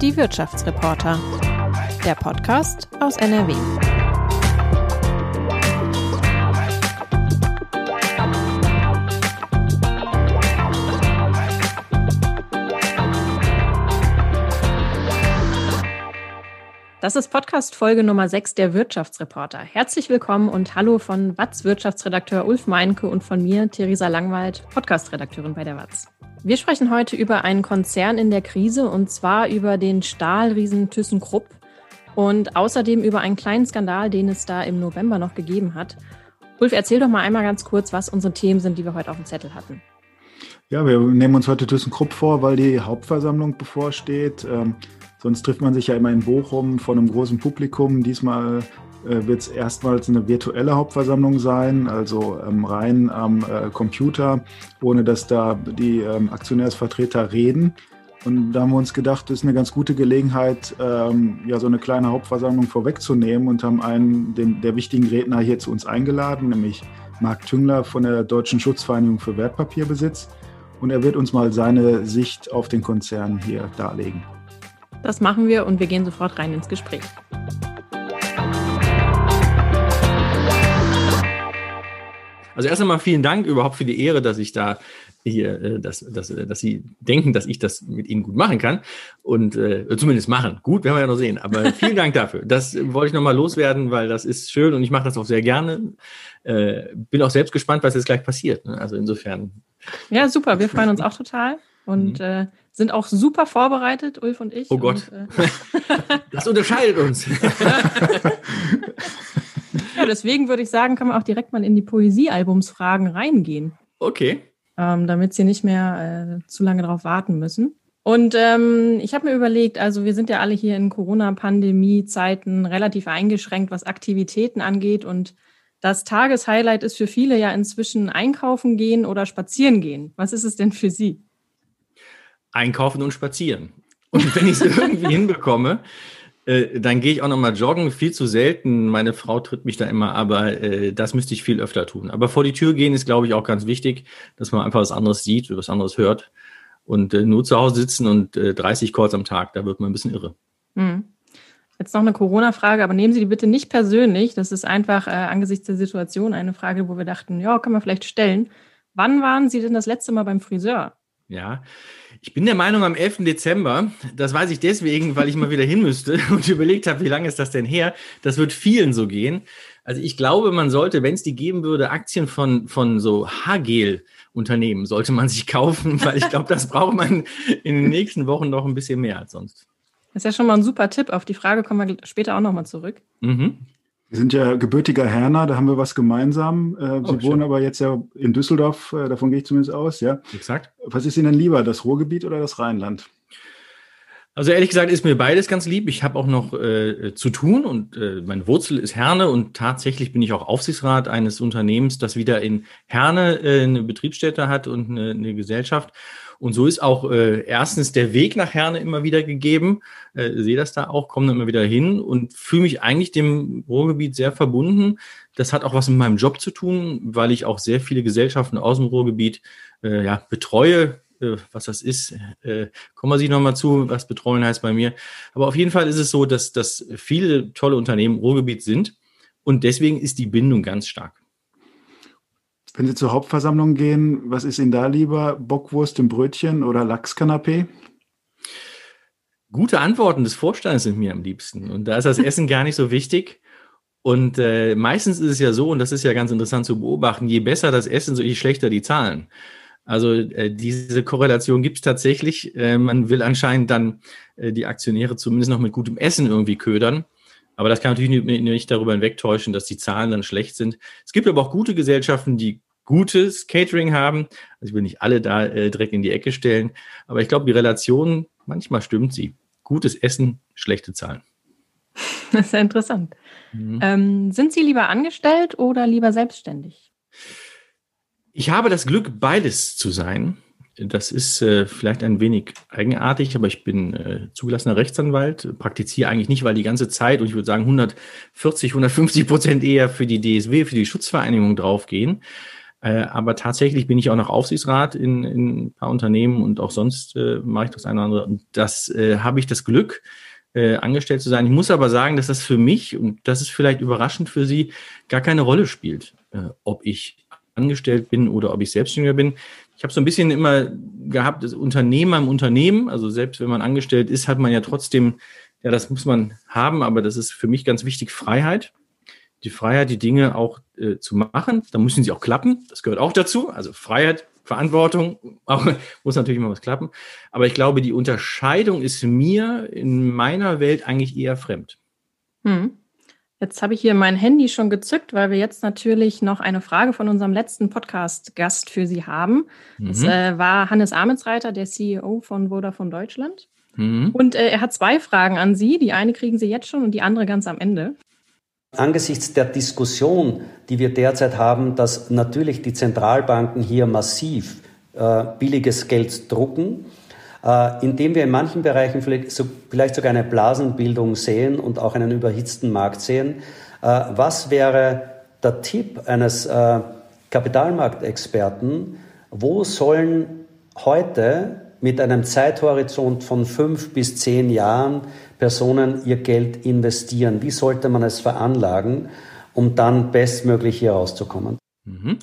Die Wirtschaftsreporter. Der Podcast aus NRW. Das ist Podcast-Folge Nummer 6 der Wirtschaftsreporter. Herzlich willkommen und hallo von Watz Wirtschaftsredakteur Ulf Meinke und von mir, Theresa Langwald, Podcast-Redakteurin bei der Watz. Wir sprechen heute über einen Konzern in der Krise und zwar über den Stahlriesen ThyssenKrupp und außerdem über einen kleinen Skandal, den es da im November noch gegeben hat. Ulf, erzähl doch mal einmal ganz kurz, was unsere Themen sind, die wir heute auf dem Zettel hatten. Ja, wir nehmen uns heute ThyssenKrupp vor, weil die Hauptversammlung bevorsteht. Ähm Sonst trifft man sich ja immer in Bochum vor einem großen Publikum. Diesmal äh, wird es erstmals eine virtuelle Hauptversammlung sein, also ähm, rein am äh, Computer, ohne dass da die ähm, Aktionärsvertreter reden. Und da haben wir uns gedacht, das ist eine ganz gute Gelegenheit, ähm, ja, so eine kleine Hauptversammlung vorwegzunehmen und haben einen den, der wichtigen Redner hier zu uns eingeladen, nämlich Marc Tüngler von der Deutschen Schutzvereinigung für Wertpapierbesitz. Und er wird uns mal seine Sicht auf den Konzern hier darlegen. Das machen wir und wir gehen sofort rein ins Gespräch. Also erst einmal vielen Dank überhaupt für die Ehre, dass ich da hier, äh, dass, dass, dass Sie denken, dass ich das mit Ihnen gut machen kann und äh, zumindest machen. Gut, werden wir ja noch sehen. Aber vielen Dank dafür. Das wollte ich nochmal loswerden, weil das ist schön und ich mache das auch sehr gerne. Äh, bin auch selbst gespannt, was jetzt gleich passiert. Ne? Also insofern. Ja, super. Wir freuen uns auch total. Und mhm. äh, sind auch super vorbereitet, Ulf und ich. Oh Gott. Und, äh, das unterscheidet uns. ja, deswegen würde ich sagen, kann man auch direkt mal in die Poesiealbumsfragen reingehen. Okay. Ähm, damit Sie nicht mehr äh, zu lange darauf warten müssen. Und ähm, ich habe mir überlegt, also wir sind ja alle hier in Corona-Pandemie-Zeiten relativ eingeschränkt, was Aktivitäten angeht. Und das Tageshighlight ist für viele ja inzwischen einkaufen gehen oder spazieren gehen. Was ist es denn für Sie? Einkaufen und spazieren. Und wenn ich es irgendwie hinbekomme, äh, dann gehe ich auch nochmal joggen, viel zu selten. Meine Frau tritt mich da immer, aber äh, das müsste ich viel öfter tun. Aber vor die Tür gehen ist, glaube ich, auch ganz wichtig, dass man einfach was anderes sieht, was anderes hört. Und äh, nur zu Hause sitzen und äh, 30 Calls am Tag, da wird man ein bisschen irre. Mhm. Jetzt noch eine Corona-Frage, aber nehmen Sie die bitte nicht persönlich. Das ist einfach äh, angesichts der Situation eine Frage, wo wir dachten, ja, kann man vielleicht stellen. Wann waren Sie denn das letzte Mal beim Friseur? Ja, ich bin der Meinung am 11. Dezember, das weiß ich deswegen, weil ich mal wieder hin müsste und überlegt habe, wie lange ist das denn her? Das wird vielen so gehen. Also ich glaube, man sollte, wenn es die geben würde, Aktien von, von so Haargel-Unternehmen sollte man sich kaufen, weil ich glaube, das braucht man in den nächsten Wochen noch ein bisschen mehr als sonst. Das ist ja schon mal ein super Tipp. Auf die Frage kommen wir später auch nochmal zurück. Mhm. Wir sind ja gebürtiger Herner, da haben wir was gemeinsam. Äh, Sie oh, wohnen aber jetzt ja in Düsseldorf, äh, davon gehe ich zumindest aus, ja. Exakt. Was ist Ihnen denn lieber, das Ruhrgebiet oder das Rheinland? Also ehrlich gesagt ist mir beides ganz lieb. Ich habe auch noch äh, zu tun und äh, meine Wurzel ist Herne und tatsächlich bin ich auch Aufsichtsrat eines Unternehmens, das wieder in Herne äh, eine Betriebsstätte hat und eine, eine Gesellschaft. Und so ist auch äh, erstens der Weg nach Herne immer wieder gegeben. Äh, sehe das da auch, komme immer wieder hin und fühle mich eigentlich dem Ruhrgebiet sehr verbunden. Das hat auch was mit meinem Job zu tun, weil ich auch sehr viele Gesellschaften aus dem Ruhrgebiet äh, ja, betreue. Äh, was das ist, äh, kommen wir sich nochmal zu, was betreuen heißt bei mir. Aber auf jeden Fall ist es so, dass, dass viele tolle Unternehmen Ruhrgebiet sind und deswegen ist die Bindung ganz stark. Wenn Sie zur Hauptversammlung gehen, was ist Ihnen da lieber? Bockwurst im Brötchen oder Lachskanapé? Gute Antworten des Vorstands sind mir am liebsten. Und da ist das Essen gar nicht so wichtig. Und äh, meistens ist es ja so, und das ist ja ganz interessant zu beobachten, je besser das Essen, so je schlechter die Zahlen. Also äh, diese Korrelation gibt es tatsächlich. Äh, man will anscheinend dann äh, die Aktionäre zumindest noch mit gutem Essen irgendwie ködern. Aber das kann natürlich nicht, nicht darüber hinwegtäuschen, dass die Zahlen dann schlecht sind. Es gibt aber auch gute Gesellschaften, die gutes Catering haben. Also ich will nicht alle da äh, direkt in die Ecke stellen, aber ich glaube, die Relation, manchmal stimmt sie. Gutes Essen, schlechte Zahlen. Das ist ja interessant. Mhm. Ähm, sind Sie lieber angestellt oder lieber selbstständig? Ich habe das Glück, beides zu sein. Das ist äh, vielleicht ein wenig eigenartig, aber ich bin äh, zugelassener Rechtsanwalt, praktiziere eigentlich nicht, weil die ganze Zeit, und ich würde sagen 140, 150 Prozent eher für die DSW, für die Schutzvereinigung draufgehen. Äh, aber tatsächlich bin ich auch noch Aufsichtsrat in, in ein paar Unternehmen und auch sonst äh, mache ich das eine oder andere. Und das äh, habe ich das Glück, äh, angestellt zu sein. Ich muss aber sagen, dass das für mich, und das ist vielleicht überraschend für Sie, gar keine Rolle spielt, äh, ob ich angestellt bin oder ob ich Selbstständiger bin. Ich habe so ein bisschen immer gehabt, das Unternehmer im Unternehmen, also selbst wenn man angestellt ist, hat man ja trotzdem, ja, das muss man haben, aber das ist für mich ganz wichtig, Freiheit. Die Freiheit, die Dinge auch äh, zu machen. Da müssen sie auch klappen. Das gehört auch dazu. Also Freiheit, Verantwortung, auch, muss natürlich immer was klappen. Aber ich glaube, die Unterscheidung ist mir in meiner Welt eigentlich eher fremd. Hm. Jetzt habe ich hier mein Handy schon gezückt, weil wir jetzt natürlich noch eine Frage von unserem letzten Podcast-Gast für Sie haben. Mhm. Das äh, war Hannes Amensreiter, der CEO von Vodafone Deutschland. Mhm. Und äh, er hat zwei Fragen an Sie. Die eine kriegen Sie jetzt schon und die andere ganz am Ende. Angesichts der Diskussion, die wir derzeit haben, dass natürlich die Zentralbanken hier massiv äh, billiges Geld drucken, äh, indem wir in manchen Bereichen vielleicht, so, vielleicht, sogar eine Blasenbildung sehen und auch einen überhitzten Markt sehen, äh, was wäre der Tipp eines äh, Kapitalmarktexperten, wo sollen heute mit einem Zeithorizont von fünf bis zehn Jahren Personen ihr Geld investieren? Wie sollte man es veranlagen, um dann bestmöglich hier rauszukommen? Mhm.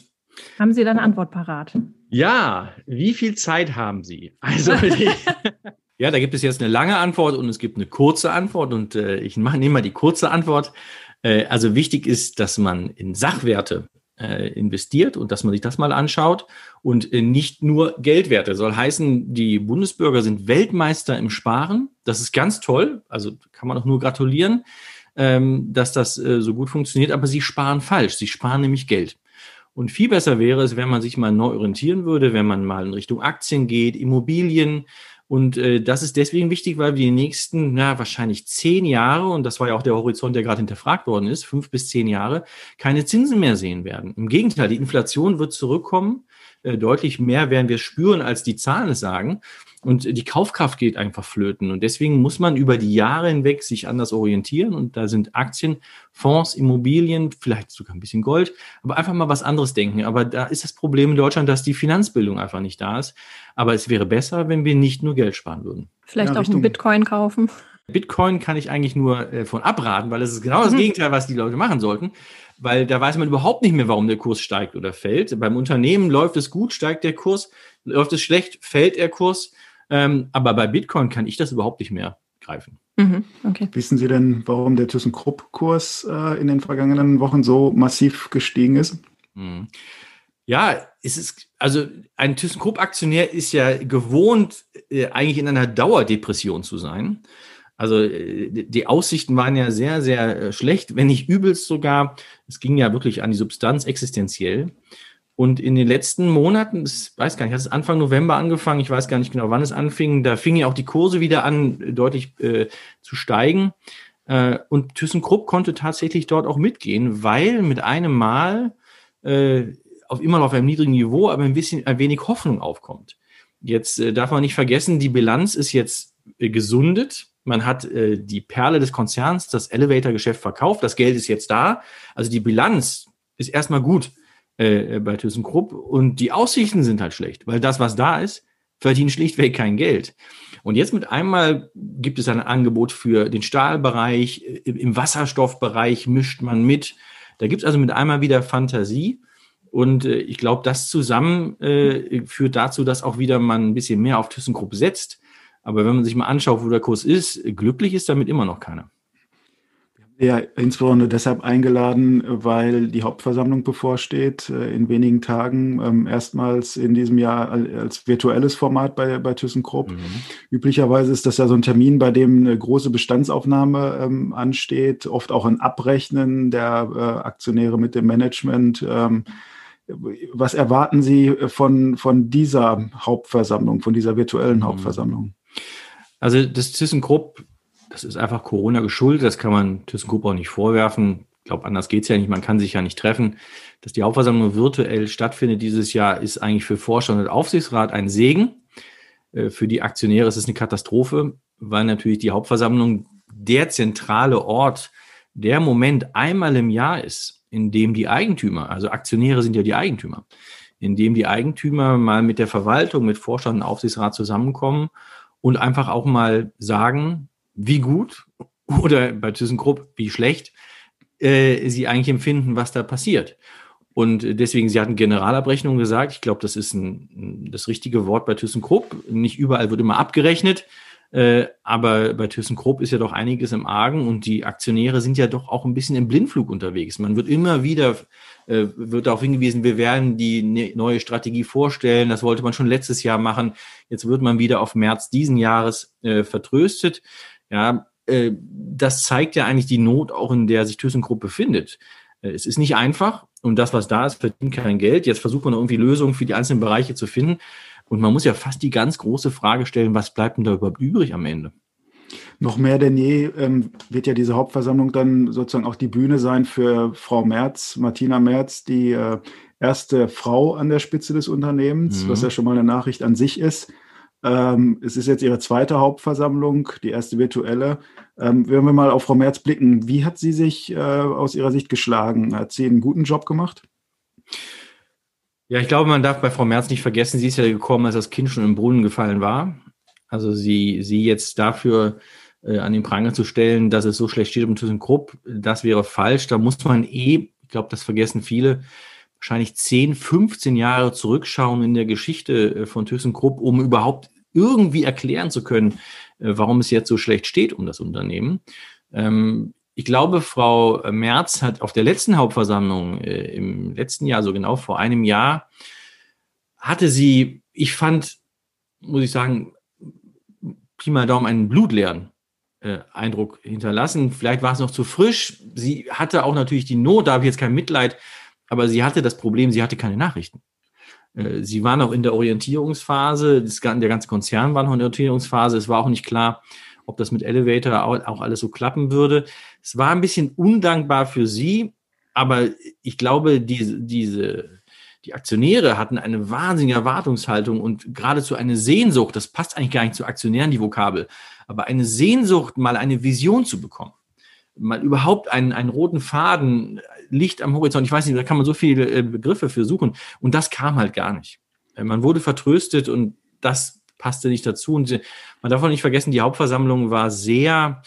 Haben Sie da eine Antwort parat? Ja, wie viel Zeit haben Sie? Also, ja, da gibt es jetzt eine lange Antwort und es gibt eine kurze Antwort und äh, ich mache nehme mal die kurze Antwort. Äh, also wichtig ist, dass man in Sachwerte äh, investiert und dass man sich das mal anschaut und äh, nicht nur Geldwerte. Soll heißen, die Bundesbürger sind Weltmeister im Sparen. Das ist ganz toll. Also kann man auch nur gratulieren, ähm, dass das äh, so gut funktioniert. Aber sie sparen falsch. Sie sparen nämlich Geld. Und viel besser wäre es, wenn man sich mal neu orientieren würde, wenn man mal in Richtung Aktien geht, Immobilien, und äh, das ist deswegen wichtig, weil wir die nächsten, na, wahrscheinlich zehn Jahre, und das war ja auch der Horizont, der gerade hinterfragt worden ist, fünf bis zehn Jahre, keine Zinsen mehr sehen werden. Im Gegenteil, die Inflation wird zurückkommen. Äh, deutlich mehr werden wir spüren, als die Zahlen es sagen. Und die Kaufkraft geht einfach flöten. Und deswegen muss man über die Jahre hinweg sich anders orientieren. Und da sind Aktien, Fonds, Immobilien, vielleicht sogar ein bisschen Gold, aber einfach mal was anderes denken. Aber da ist das Problem in Deutschland, dass die Finanzbildung einfach nicht da ist. Aber es wäre besser, wenn wir nicht nur Geld sparen würden. Vielleicht ja, auch einen Bitcoin kaufen. Bitcoin kann ich eigentlich nur äh, von abraten, weil das ist genau das. Gegenteil, was die Leute machen sollten. Weil da weiß man überhaupt nicht mehr, warum der Kurs steigt oder fällt. Beim Unternehmen läuft es gut, steigt der Kurs. Läuft es schlecht, fällt der Kurs. Ähm, aber bei Bitcoin kann ich das überhaupt nicht mehr greifen. Mhm, okay. Wissen Sie denn, warum der ThyssenKrupp-Kurs äh, in den vergangenen Wochen so massiv gestiegen ist? Mhm. Ja, es ist, also ein ThyssenKrupp-Aktionär ist ja gewohnt, äh, eigentlich in einer Dauerdepression zu sein. Also äh, die Aussichten waren ja sehr, sehr äh, schlecht, wenn nicht übelst sogar. Es ging ja wirklich an die Substanz existenziell. Und in den letzten Monaten, ich weiß gar nicht, hat es Anfang November angefangen, ich weiß gar nicht genau, wann es anfing, da fingen ja auch die Kurse wieder an, deutlich äh, zu steigen. Äh, und ThyssenKrupp konnte tatsächlich dort auch mitgehen, weil mit einem Mal äh, auf immer noch auf einem niedrigen Niveau, aber ein bisschen ein wenig Hoffnung aufkommt. Jetzt äh, darf man nicht vergessen, die Bilanz ist jetzt äh, gesundet. Man hat äh, die Perle des Konzerns, das Elevator-Geschäft verkauft. Das Geld ist jetzt da. Also die Bilanz ist erstmal gut äh, bei ThyssenKrupp und die Aussichten sind halt schlecht, weil das, was da ist, verdient schlichtweg kein Geld. Und jetzt mit einmal gibt es ein Angebot für den Stahlbereich, im Wasserstoffbereich mischt man mit. Da gibt es also mit einmal wieder Fantasie. Und äh, ich glaube, das zusammen äh, führt dazu, dass auch wieder man ein bisschen mehr auf ThyssenKrupp setzt. Aber wenn man sich mal anschaut, wo der Kurs ist, glücklich ist damit immer noch keiner. Ja, insbesondere deshalb eingeladen, weil die Hauptversammlung bevorsteht, äh, in wenigen Tagen, ähm, erstmals in diesem Jahr als virtuelles Format bei, bei ThyssenKrupp. Mhm. Üblicherweise ist das ja so ein Termin, bei dem eine große Bestandsaufnahme ähm, ansteht, oft auch ein Abrechnen der äh, Aktionäre mit dem Management. Ähm, was erwarten Sie von, von dieser Hauptversammlung, von dieser virtuellen mhm. Hauptversammlung? Also das ThyssenKrupp das ist einfach Corona geschuldet. Das kann man ThyssenKrupp auch nicht vorwerfen. Ich glaube, anders geht's ja nicht. Man kann sich ja nicht treffen. Dass die Hauptversammlung virtuell stattfindet dieses Jahr, ist eigentlich für Vorstand und Aufsichtsrat ein Segen. Äh, für die Aktionäre ist es eine Katastrophe, weil natürlich die Hauptversammlung der zentrale Ort, der Moment einmal im Jahr ist, indem die Eigentümer, also Aktionäre sind ja die Eigentümer, indem die Eigentümer mal mit der Verwaltung, mit Vorstand und Aufsichtsrat zusammenkommen und einfach auch mal sagen, wie gut oder bei ThyssenKrupp, wie schlecht äh, sie eigentlich empfinden, was da passiert. Und deswegen, sie hatten Generalabrechnung gesagt. Ich glaube, das ist ein, das richtige Wort bei ThyssenKrupp. Nicht überall wird immer abgerechnet. Äh, aber bei ThyssenKrupp ist ja doch einiges im Argen und die Aktionäre sind ja doch auch ein bisschen im Blindflug unterwegs. Man wird immer wieder, äh, wird darauf hingewiesen, wir werden die ne neue Strategie vorstellen. Das wollte man schon letztes Jahr machen. Jetzt wird man wieder auf März diesen Jahres äh, vertröstet. Ja, äh, das zeigt ja eigentlich die Not auch, in der sich ThyssenKrupp befindet. Äh, es ist nicht einfach und das, was da ist, verdient kein Geld. Jetzt versucht man irgendwie Lösungen für die einzelnen Bereiche zu finden. Und man muss ja fast die ganz große Frage stellen, was bleibt denn da überhaupt übrig am Ende? Noch mehr denn je ähm, wird ja diese Hauptversammlung dann sozusagen auch die Bühne sein für Frau Merz, Martina Merz, die äh, erste Frau an der Spitze des Unternehmens, mhm. was ja schon mal eine Nachricht an sich ist. Ähm, es ist jetzt ihre zweite Hauptversammlung, die erste virtuelle. Ähm, wenn wir mal auf Frau Merz blicken, wie hat sie sich äh, aus Ihrer Sicht geschlagen? Hat sie einen guten Job gemacht? Ja, ich glaube, man darf bei Frau Merz nicht vergessen, sie ist ja gekommen, als das Kind schon im Brunnen gefallen war. Also sie, sie jetzt dafür äh, an den Pranger zu stellen, dass es so schlecht steht um ThyssenKrupp, das wäre falsch. Da muss man eh, ich glaube, das vergessen viele, wahrscheinlich 10, 15 Jahre zurückschauen in der Geschichte äh, von ThyssenKrupp, um überhaupt irgendwie erklären zu können, äh, warum es jetzt so schlecht steht um das Unternehmen. Ähm, ich glaube, Frau Merz hat auf der letzten Hauptversammlung äh, im letzten Jahr, so genau vor einem Jahr, hatte sie, ich fand, muss ich sagen, Pi mal Daumen einen blutleeren Eindruck hinterlassen. Vielleicht war es noch zu frisch. Sie hatte auch natürlich die Not, da habe ich jetzt kein Mitleid, aber sie hatte das Problem, sie hatte keine Nachrichten. Äh, sie war noch in der Orientierungsphase, der ganze Konzern war noch in der Orientierungsphase. Es war auch nicht klar, ob das mit Elevator auch alles so klappen würde. Es war ein bisschen undankbar für sie, aber ich glaube, diese, diese, die Aktionäre hatten eine wahnsinnige Erwartungshaltung und geradezu eine Sehnsucht, das passt eigentlich gar nicht zu Aktionären, die Vokabel, aber eine Sehnsucht, mal eine Vision zu bekommen mal überhaupt einen, einen roten Faden, Licht am Horizont. Ich weiß nicht, da kann man so viele äh, Begriffe für suchen. Und das kam halt gar nicht. Äh, man wurde vertröstet und das passte nicht dazu. Und man darf auch nicht vergessen, die Hauptversammlung war sehr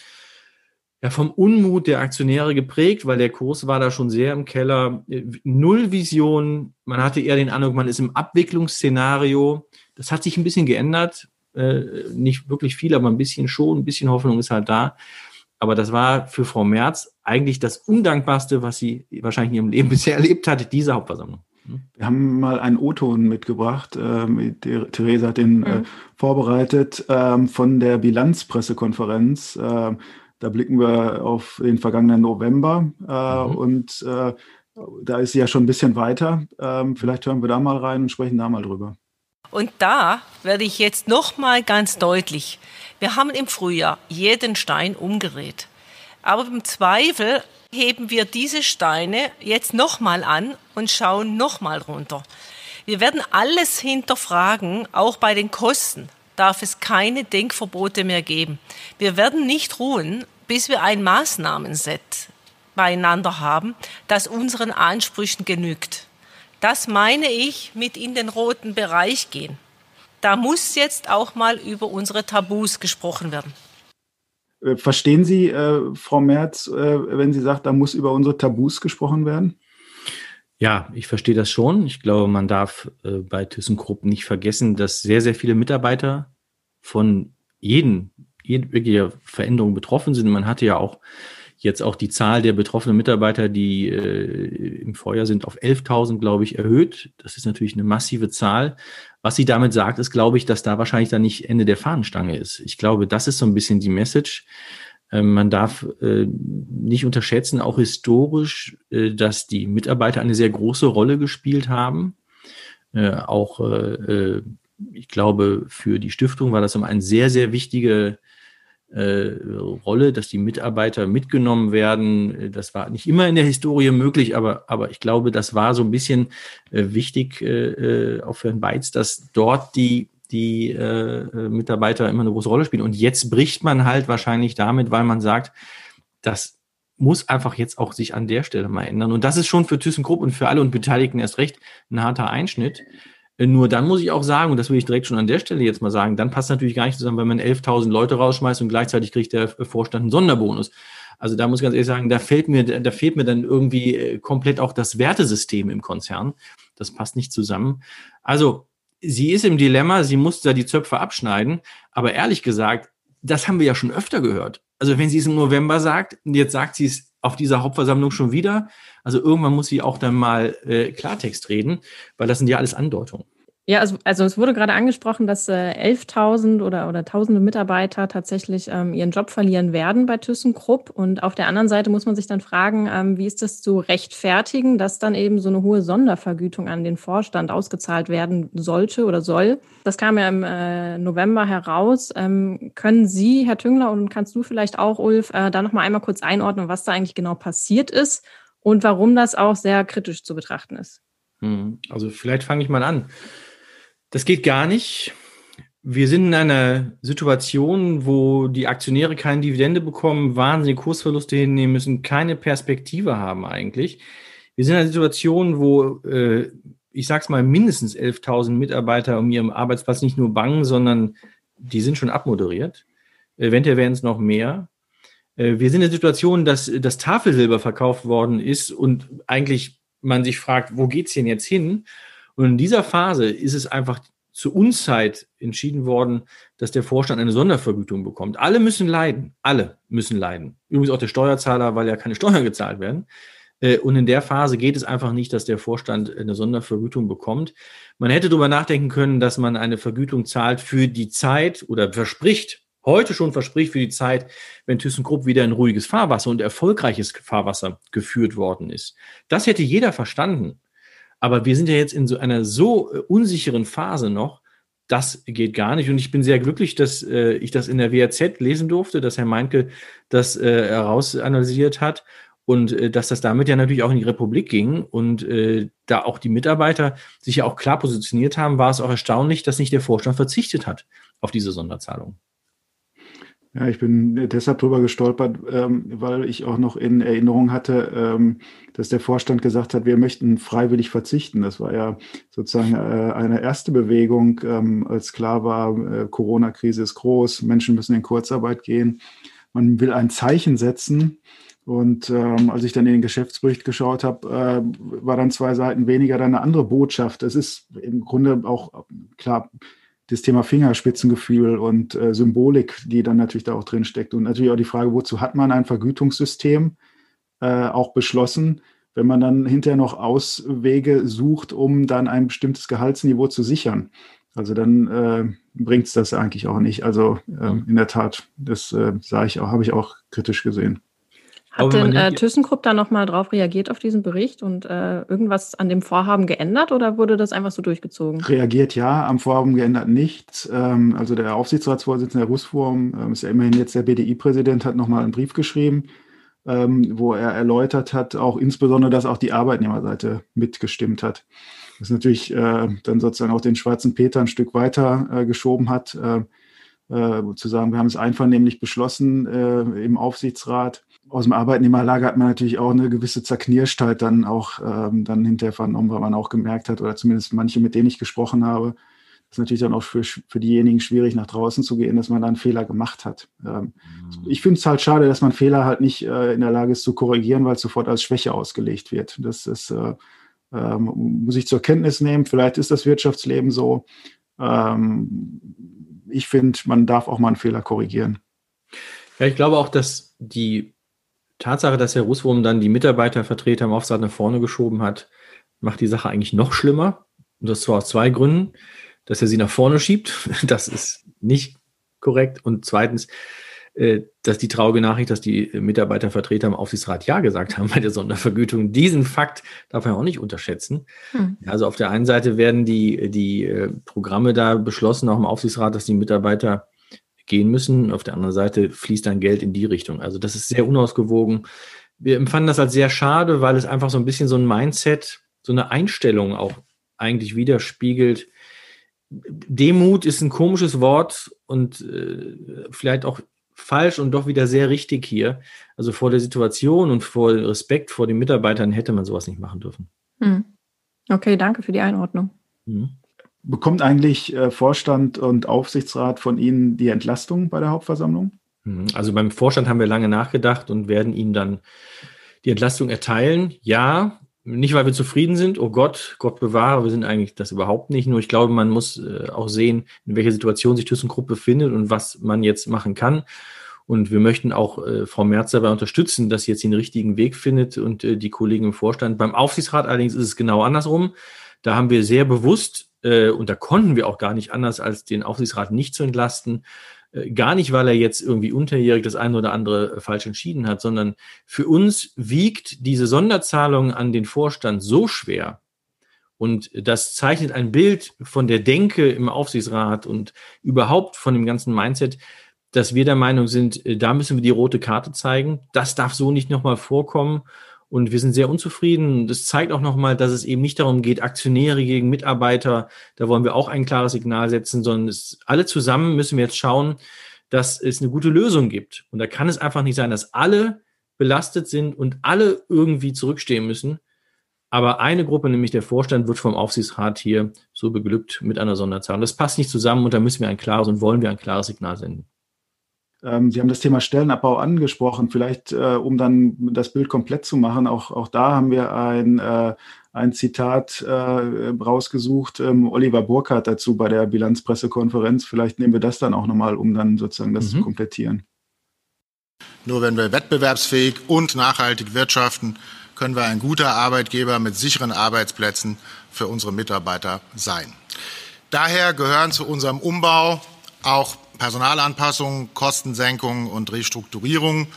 ja, vom Unmut der Aktionäre geprägt, weil der Kurs war da schon sehr im Keller. Äh, null Vision. Man hatte eher den Eindruck, man ist im Abwicklungsszenario. Das hat sich ein bisschen geändert. Äh, nicht wirklich viel, aber ein bisschen schon. Ein bisschen Hoffnung ist halt da. Aber das war für Frau Merz eigentlich das Undankbarste, was sie wahrscheinlich in ihrem Leben bisher erlebt hat, diese Hauptversammlung. Hm? Wir haben mal einen O-Ton mitgebracht. Ähm, Theresa hat den äh, mhm. äh, vorbereitet ähm, von der Bilanzpressekonferenz. Ähm, da blicken wir auf den vergangenen November äh, mhm. und äh, da ist sie ja schon ein bisschen weiter. Ähm, vielleicht hören wir da mal rein und sprechen da mal drüber. Und da werde ich jetzt noch mal ganz deutlich. Wir haben im Frühjahr jeden Stein umgedreht. Aber im Zweifel heben wir diese Steine jetzt nochmal an und schauen nochmal runter. Wir werden alles hinterfragen, auch bei den Kosten darf es keine Denkverbote mehr geben. Wir werden nicht ruhen, bis wir ein Maßnahmenset beieinander haben, das unseren Ansprüchen genügt. Das meine ich mit in den roten Bereich gehen da muss jetzt auch mal über unsere Tabus gesprochen werden. Äh, verstehen Sie, äh, Frau Merz, äh, wenn sie sagt, da muss über unsere Tabus gesprochen werden? Ja, ich verstehe das schon. Ich glaube, man darf äh, bei ThyssenKrupp nicht vergessen, dass sehr, sehr viele Mitarbeiter von jeden, jeglicher Veränderung betroffen sind. Man hatte ja auch jetzt auch die Zahl der betroffenen Mitarbeiter, die äh, im Vorjahr sind, auf 11.000, glaube ich, erhöht. Das ist natürlich eine massive Zahl. Was sie damit sagt, ist, glaube ich, dass da wahrscheinlich dann nicht Ende der Fahnenstange ist. Ich glaube, das ist so ein bisschen die Message. Ähm, man darf äh, nicht unterschätzen, auch historisch, äh, dass die Mitarbeiter eine sehr große Rolle gespielt haben. Äh, auch, ich glaube, für die Stiftung war das immer ein sehr, sehr wichtige Rolle, dass die Mitarbeiter mitgenommen werden. Das war nicht immer in der Historie möglich, aber, aber ich glaube, das war so ein bisschen wichtig auch für Herrn Beitz, dass dort die, die äh, Mitarbeiter immer eine große Rolle spielen. Und jetzt bricht man halt wahrscheinlich damit, weil man sagt, dass muss einfach jetzt auch sich an der Stelle mal ändern. Und das ist schon für ThyssenKrupp und für alle und Beteiligten erst recht ein harter Einschnitt. Äh, nur dann muss ich auch sagen, und das will ich direkt schon an der Stelle jetzt mal sagen, dann passt natürlich gar nicht zusammen, wenn man 11.000 Leute rausschmeißt und gleichzeitig kriegt der Vorstand einen Sonderbonus. Also da muss ich ganz ehrlich sagen, da fehlt mir, da fehlt mir dann irgendwie äh, komplett auch das Wertesystem im Konzern. Das passt nicht zusammen. Also sie ist im Dilemma, sie muss da die Zöpfe abschneiden. Aber ehrlich gesagt, das haben wir ja schon öfter gehört. Also wenn sie es im November sagt, jetzt sagt sie es auf dieser Hauptversammlung schon wieder, also irgendwann muss sie auch dann mal äh, Klartext reden, weil das sind ja alles Andeutungen. Ja, also, also es wurde gerade angesprochen, dass äh, 11.000 oder, oder tausende Mitarbeiter tatsächlich ähm, ihren Job verlieren werden bei ThyssenKrupp. Und auf der anderen Seite muss man sich dann fragen, ähm, wie ist das zu rechtfertigen, dass dann eben so eine hohe Sondervergütung an den Vorstand ausgezahlt werden sollte oder soll. Das kam ja im äh, November heraus. Ähm, können Sie, Herr Tüngler, und kannst du vielleicht auch, Ulf, äh, da nochmal einmal kurz einordnen, was da eigentlich genau passiert ist und warum das auch sehr kritisch zu betrachten ist? Hm, also vielleicht fange ich mal an. Das geht gar nicht. Wir sind in einer Situation, wo die Aktionäre keine Dividende bekommen, wahnsinnige Kursverluste hinnehmen müssen, keine Perspektive haben eigentlich. Wir sind in einer Situation, wo, äh, ich sag's mal, mindestens 11.000 Mitarbeiter um ihren Arbeitsplatz nicht nur bangen, sondern die sind schon abmoderiert. Eventuell werden es noch mehr. Äh, wir sind in der Situation, dass das Tafelsilber verkauft worden ist und eigentlich man sich fragt, wo geht's denn jetzt hin? Und in dieser Phase ist es einfach zur Unzeit entschieden worden, dass der Vorstand eine Sondervergütung bekommt. Alle müssen leiden. Alle müssen leiden. Übrigens auch der Steuerzahler, weil ja keine Steuern gezahlt werden. Äh, und in der Phase geht es einfach nicht, dass der Vorstand eine Sondervergütung bekommt. Man hätte darüber nachdenken können, dass man eine Vergütung zahlt für die Zeit oder verspricht, heute schon verspricht für die Zeit, wenn ThyssenKrupp wieder in ruhiges Fahrwasser und erfolgreiches Fahrwasser geführt worden ist. Das hätte jeder verstanden. Aber wir sind ja jetzt in so einer so äh, unsicheren Phase noch, das geht gar nicht. Und ich bin sehr glücklich, dass äh, ich das in der WRZ lesen durfte, dass Herr Meinke das äh, herausanalysiert hat und äh, dass das damit ja natürlich auch in die Republik ging und äh, da auch die Mitarbeiter sich ja auch klar positioniert haben, war es auch erstaunlich, dass nicht der Vorstand verzichtet hat auf diese Sonderzahlung. Ja, ich bin deshalb drüber gestolpert, ähm, weil ich auch noch in Erinnerung hatte, ähm, dass der Vorstand gesagt hat, wir möchten freiwillig verzichten. Das war ja sozusagen äh, eine erste Bewegung, ähm, als klar war, äh, Corona-Krise ist groß, Menschen müssen in Kurzarbeit gehen. Man will ein Zeichen setzen. Und ähm, als ich dann in den Geschäftsbericht geschaut habe, äh, war dann zwei Seiten weniger dann eine andere Botschaft. Es ist im Grunde auch klar, das Thema Fingerspitzengefühl und äh, Symbolik, die dann natürlich da auch drin steckt. Und natürlich auch die Frage, wozu hat man ein Vergütungssystem äh, auch beschlossen, wenn man dann hinterher noch Auswege sucht, um dann ein bestimmtes Gehaltsniveau zu sichern. Also dann äh, bringt es das eigentlich auch nicht. Also äh, in der Tat, das äh, sah ich auch, habe ich auch kritisch gesehen. Hat denn äh, ThyssenKrupp da nochmal drauf reagiert auf diesen Bericht und äh, irgendwas an dem Vorhaben geändert oder wurde das einfach so durchgezogen? Reagiert ja, am Vorhaben geändert nichts. Ähm, also der Aufsichtsratsvorsitzende, Herr Russwurm, ähm, ist ja immerhin jetzt der BDI-Präsident, hat nochmal einen Brief geschrieben, ähm, wo er erläutert hat, auch insbesondere, dass auch die Arbeitnehmerseite mitgestimmt hat. Das natürlich äh, dann sozusagen auch den schwarzen Peter ein Stück weiter äh, geschoben hat, äh, äh zu sagen, wir haben es einvernehmlich beschlossen äh, im Aufsichtsrat aus dem Arbeitnehmerlager hat man natürlich auch eine gewisse Zerknirschtheit dann auch ähm, dann hinterher vernommen, weil man auch gemerkt hat, oder zumindest manche, mit denen ich gesprochen habe, ist natürlich dann auch für, für diejenigen schwierig, nach draußen zu gehen, dass man da einen Fehler gemacht hat. Ähm, mhm. Ich finde es halt schade, dass man Fehler halt nicht äh, in der Lage ist zu korrigieren, weil es sofort als Schwäche ausgelegt wird. Das ist, äh, äh, muss ich zur Kenntnis nehmen. Vielleicht ist das Wirtschaftsleben so. Ähm, ich finde, man darf auch mal einen Fehler korrigieren. Ja, ich glaube auch, dass die Tatsache, dass Herr Russwurm dann die Mitarbeitervertreter im Aufsatz nach vorne geschoben hat, macht die Sache eigentlich noch schlimmer. Und das zwar aus zwei Gründen. Dass er sie nach vorne schiebt, das ist nicht korrekt. Und zweitens, äh, dass die traurige Nachricht, dass die Mitarbeitervertreter im Aufsichtsrat Ja gesagt haben bei der Sondervergütung. Diesen Fakt darf man auch nicht unterschätzen. Hm. Also auf der einen Seite werden die, die äh, Programme da beschlossen, auch im Aufsichtsrat, dass die Mitarbeiter gehen müssen. Auf der anderen Seite fließt dann Geld in die Richtung. Also das ist sehr unausgewogen. Wir empfanden das als sehr schade, weil es einfach so ein bisschen so ein Mindset, so eine Einstellung auch eigentlich widerspiegelt. Demut ist ein komisches Wort und äh, vielleicht auch falsch und doch wieder sehr richtig hier. Also vor der Situation und vor Respekt vor den Mitarbeitern hätte man sowas nicht machen dürfen. Hm. Okay, danke für die Einordnung. Mhm. Bekommt eigentlich äh, Vorstand und Aufsichtsrat von Ihnen die Entlastung bei der Hauptversammlung? Mhm. Also beim Vorstand haben wir lange nachgedacht und werden Ihnen dann die Entlastung erteilen. Ja, nicht weil wir zufrieden sind, oh Gott, Gott bewahre, wir sind eigentlich das überhaupt nicht. Nur ich glaube, man muss äh, auch sehen, in welcher Situation sich ThyssenKrupp befindet und was man jetzt machen kann. Und wir möchten auch äh, Frau Merz dabei unterstützen, dass sie jetzt den richtigen Weg findet und äh, die Kollegen im Vorstand. Beim Aufsichtsrat allerdings ist es genau andersrum. Da haben wir sehr bewusst, äh, und da konnten wir auch gar nicht anders, als den Aufsichtsrat nicht zu entlasten, äh, gar nicht, weil er jetzt irgendwie unterjährig das eine oder andere äh, falsch entschieden hat, sondern für uns wiegt diese Sonderzahlung an den Vorstand so schwer, und das zeichnet ein Bild von der Denke im Aufsichtsrat und überhaupt von dem ganzen Mindset, dass wir der Meinung sind, äh, da müssen wir die rote Karte zeigen. Das darf so nicht nochmal vorkommen. Und wir sind sehr unzufrieden. Das zeigt auch nochmal, dass es eben nicht darum geht, Aktionäre gegen Mitarbeiter, da wollen wir auch ein klares Signal setzen, sondern es, alle zusammen müssen wir jetzt schauen, dass es eine gute Lösung gibt. Und da kann es einfach nicht sein, dass alle belastet sind und alle irgendwie zurückstehen müssen. Aber eine Gruppe, nämlich der Vorstand, wird vom Aufsichtsrat hier so beglückt mit einer Sonderzahlung. Das passt nicht zusammen und da müssen wir ein klares und wollen wir ein klares Signal senden. Ähm, Sie haben das Thema Stellenabbau angesprochen. Vielleicht, äh, um dann das Bild komplett zu machen, auch, auch da haben wir ein, äh, ein Zitat äh, rausgesucht, ähm, Oliver Burkhardt dazu bei der Bilanzpressekonferenz. Vielleicht nehmen wir das dann auch nochmal, um dann sozusagen das mhm. zu komplettieren. Nur wenn wir wettbewerbsfähig und nachhaltig wirtschaften, können wir ein guter Arbeitgeber mit sicheren Arbeitsplätzen für unsere Mitarbeiter sein. Daher gehören zu unserem Umbau auch Personalanpassungen, Kostensenkungen und Restrukturierung.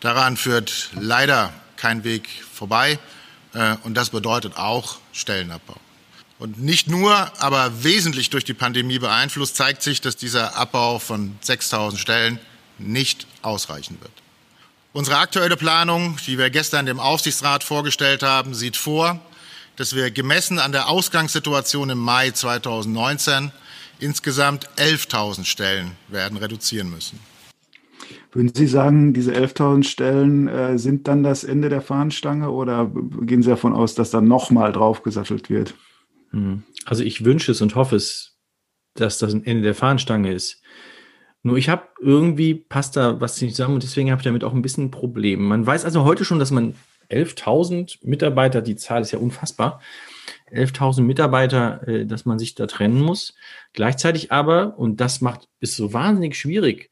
Daran führt leider kein Weg vorbei. Äh, und das bedeutet auch Stellenabbau. Und nicht nur, aber wesentlich durch die Pandemie beeinflusst, zeigt sich, dass dieser Abbau von 6000 Stellen nicht ausreichen wird. Unsere aktuelle Planung, die wir gestern dem Aufsichtsrat vorgestellt haben, sieht vor, dass wir gemessen an der Ausgangssituation im Mai 2019 insgesamt 11.000 Stellen werden reduzieren müssen. Würden Sie sagen, diese 11.000 Stellen äh, sind dann das Ende der Fahnenstange oder gehen Sie davon aus, dass dann nochmal draufgesattelt wird? Hm. Also ich wünsche es und hoffe es, dass das ein Ende der Fahnenstange ist. Nur ich habe irgendwie passt da was nicht zusammen und deswegen habe ich damit auch ein bisschen ein Problem. Man weiß also heute schon, dass man 11.000 Mitarbeiter, die Zahl ist ja unfassbar, 11.000 Mitarbeiter, äh, dass man sich da trennen muss. Gleichzeitig aber, und das macht es so wahnsinnig schwierig,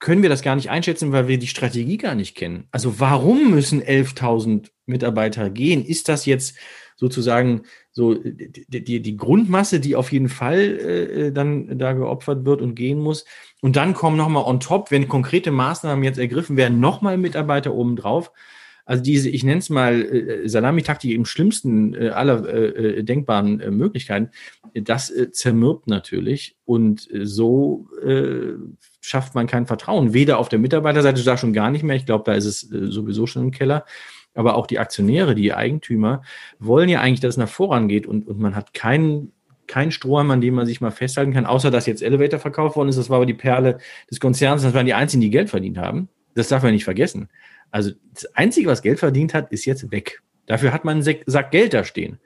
können wir das gar nicht einschätzen, weil wir die Strategie gar nicht kennen. Also warum müssen 11.000 Mitarbeiter gehen? Ist das jetzt sozusagen so die, die, die Grundmasse, die auf jeden Fall äh, dann da geopfert wird und gehen muss? Und dann kommen nochmal on top, wenn konkrete Maßnahmen jetzt ergriffen werden, nochmal Mitarbeiter obendrauf. Also diese, ich nenne es mal äh, Salamitaktik im schlimmsten äh, aller äh, äh denkbaren äh, Möglichkeiten, das äh, zermürbt natürlich und so schafft man kein Vertrauen. Weder auf der Mitarbeiterseite, da schon gar nicht mehr. Ich glaube, da ist es sowieso schon im Keller. Aber auch die Aktionäre, die Eigentümer wollen ja eigentlich, dass es nach vorangeht und, und man hat keinen kein Strohhalm, an dem man sich mal festhalten kann, außer dass jetzt Elevator verkauft worden ist. Das war aber die Perle des Konzerns. Das waren die einzigen, die Geld verdient haben. Das darf man nicht vergessen. Also das Einzige, was Geld verdient hat, ist jetzt weg. Dafür hat man einen Sack Geld da stehen.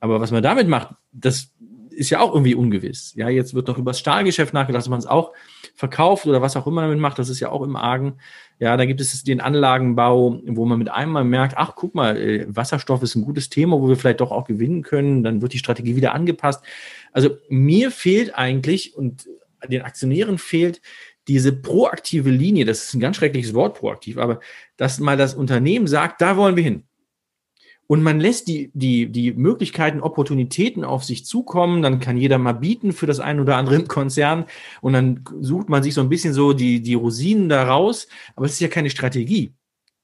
Aber was man damit macht, das ist ja auch irgendwie ungewiss. Ja, jetzt wird noch über das Stahlgeschäft nachgedacht, dass man es auch verkauft oder was auch immer damit macht. Das ist ja auch im Argen. Ja, da gibt es den Anlagenbau, wo man mit einmal merkt, ach, guck mal, äh, Wasserstoff ist ein gutes Thema, wo wir vielleicht doch auch gewinnen können. Dann wird die Strategie wieder angepasst. Also mir fehlt eigentlich und den Aktionären fehlt diese proaktive Linie, das ist ein ganz schreckliches Wort, proaktiv, aber dass mal das Unternehmen sagt, da wollen wir hin. Und man lässt die, die, die Möglichkeiten, Opportunitäten auf sich zukommen, dann kann jeder mal bieten für das ein oder andere Konzern und dann sucht man sich so ein bisschen so die, die Rosinen da raus, aber es ist ja keine Strategie.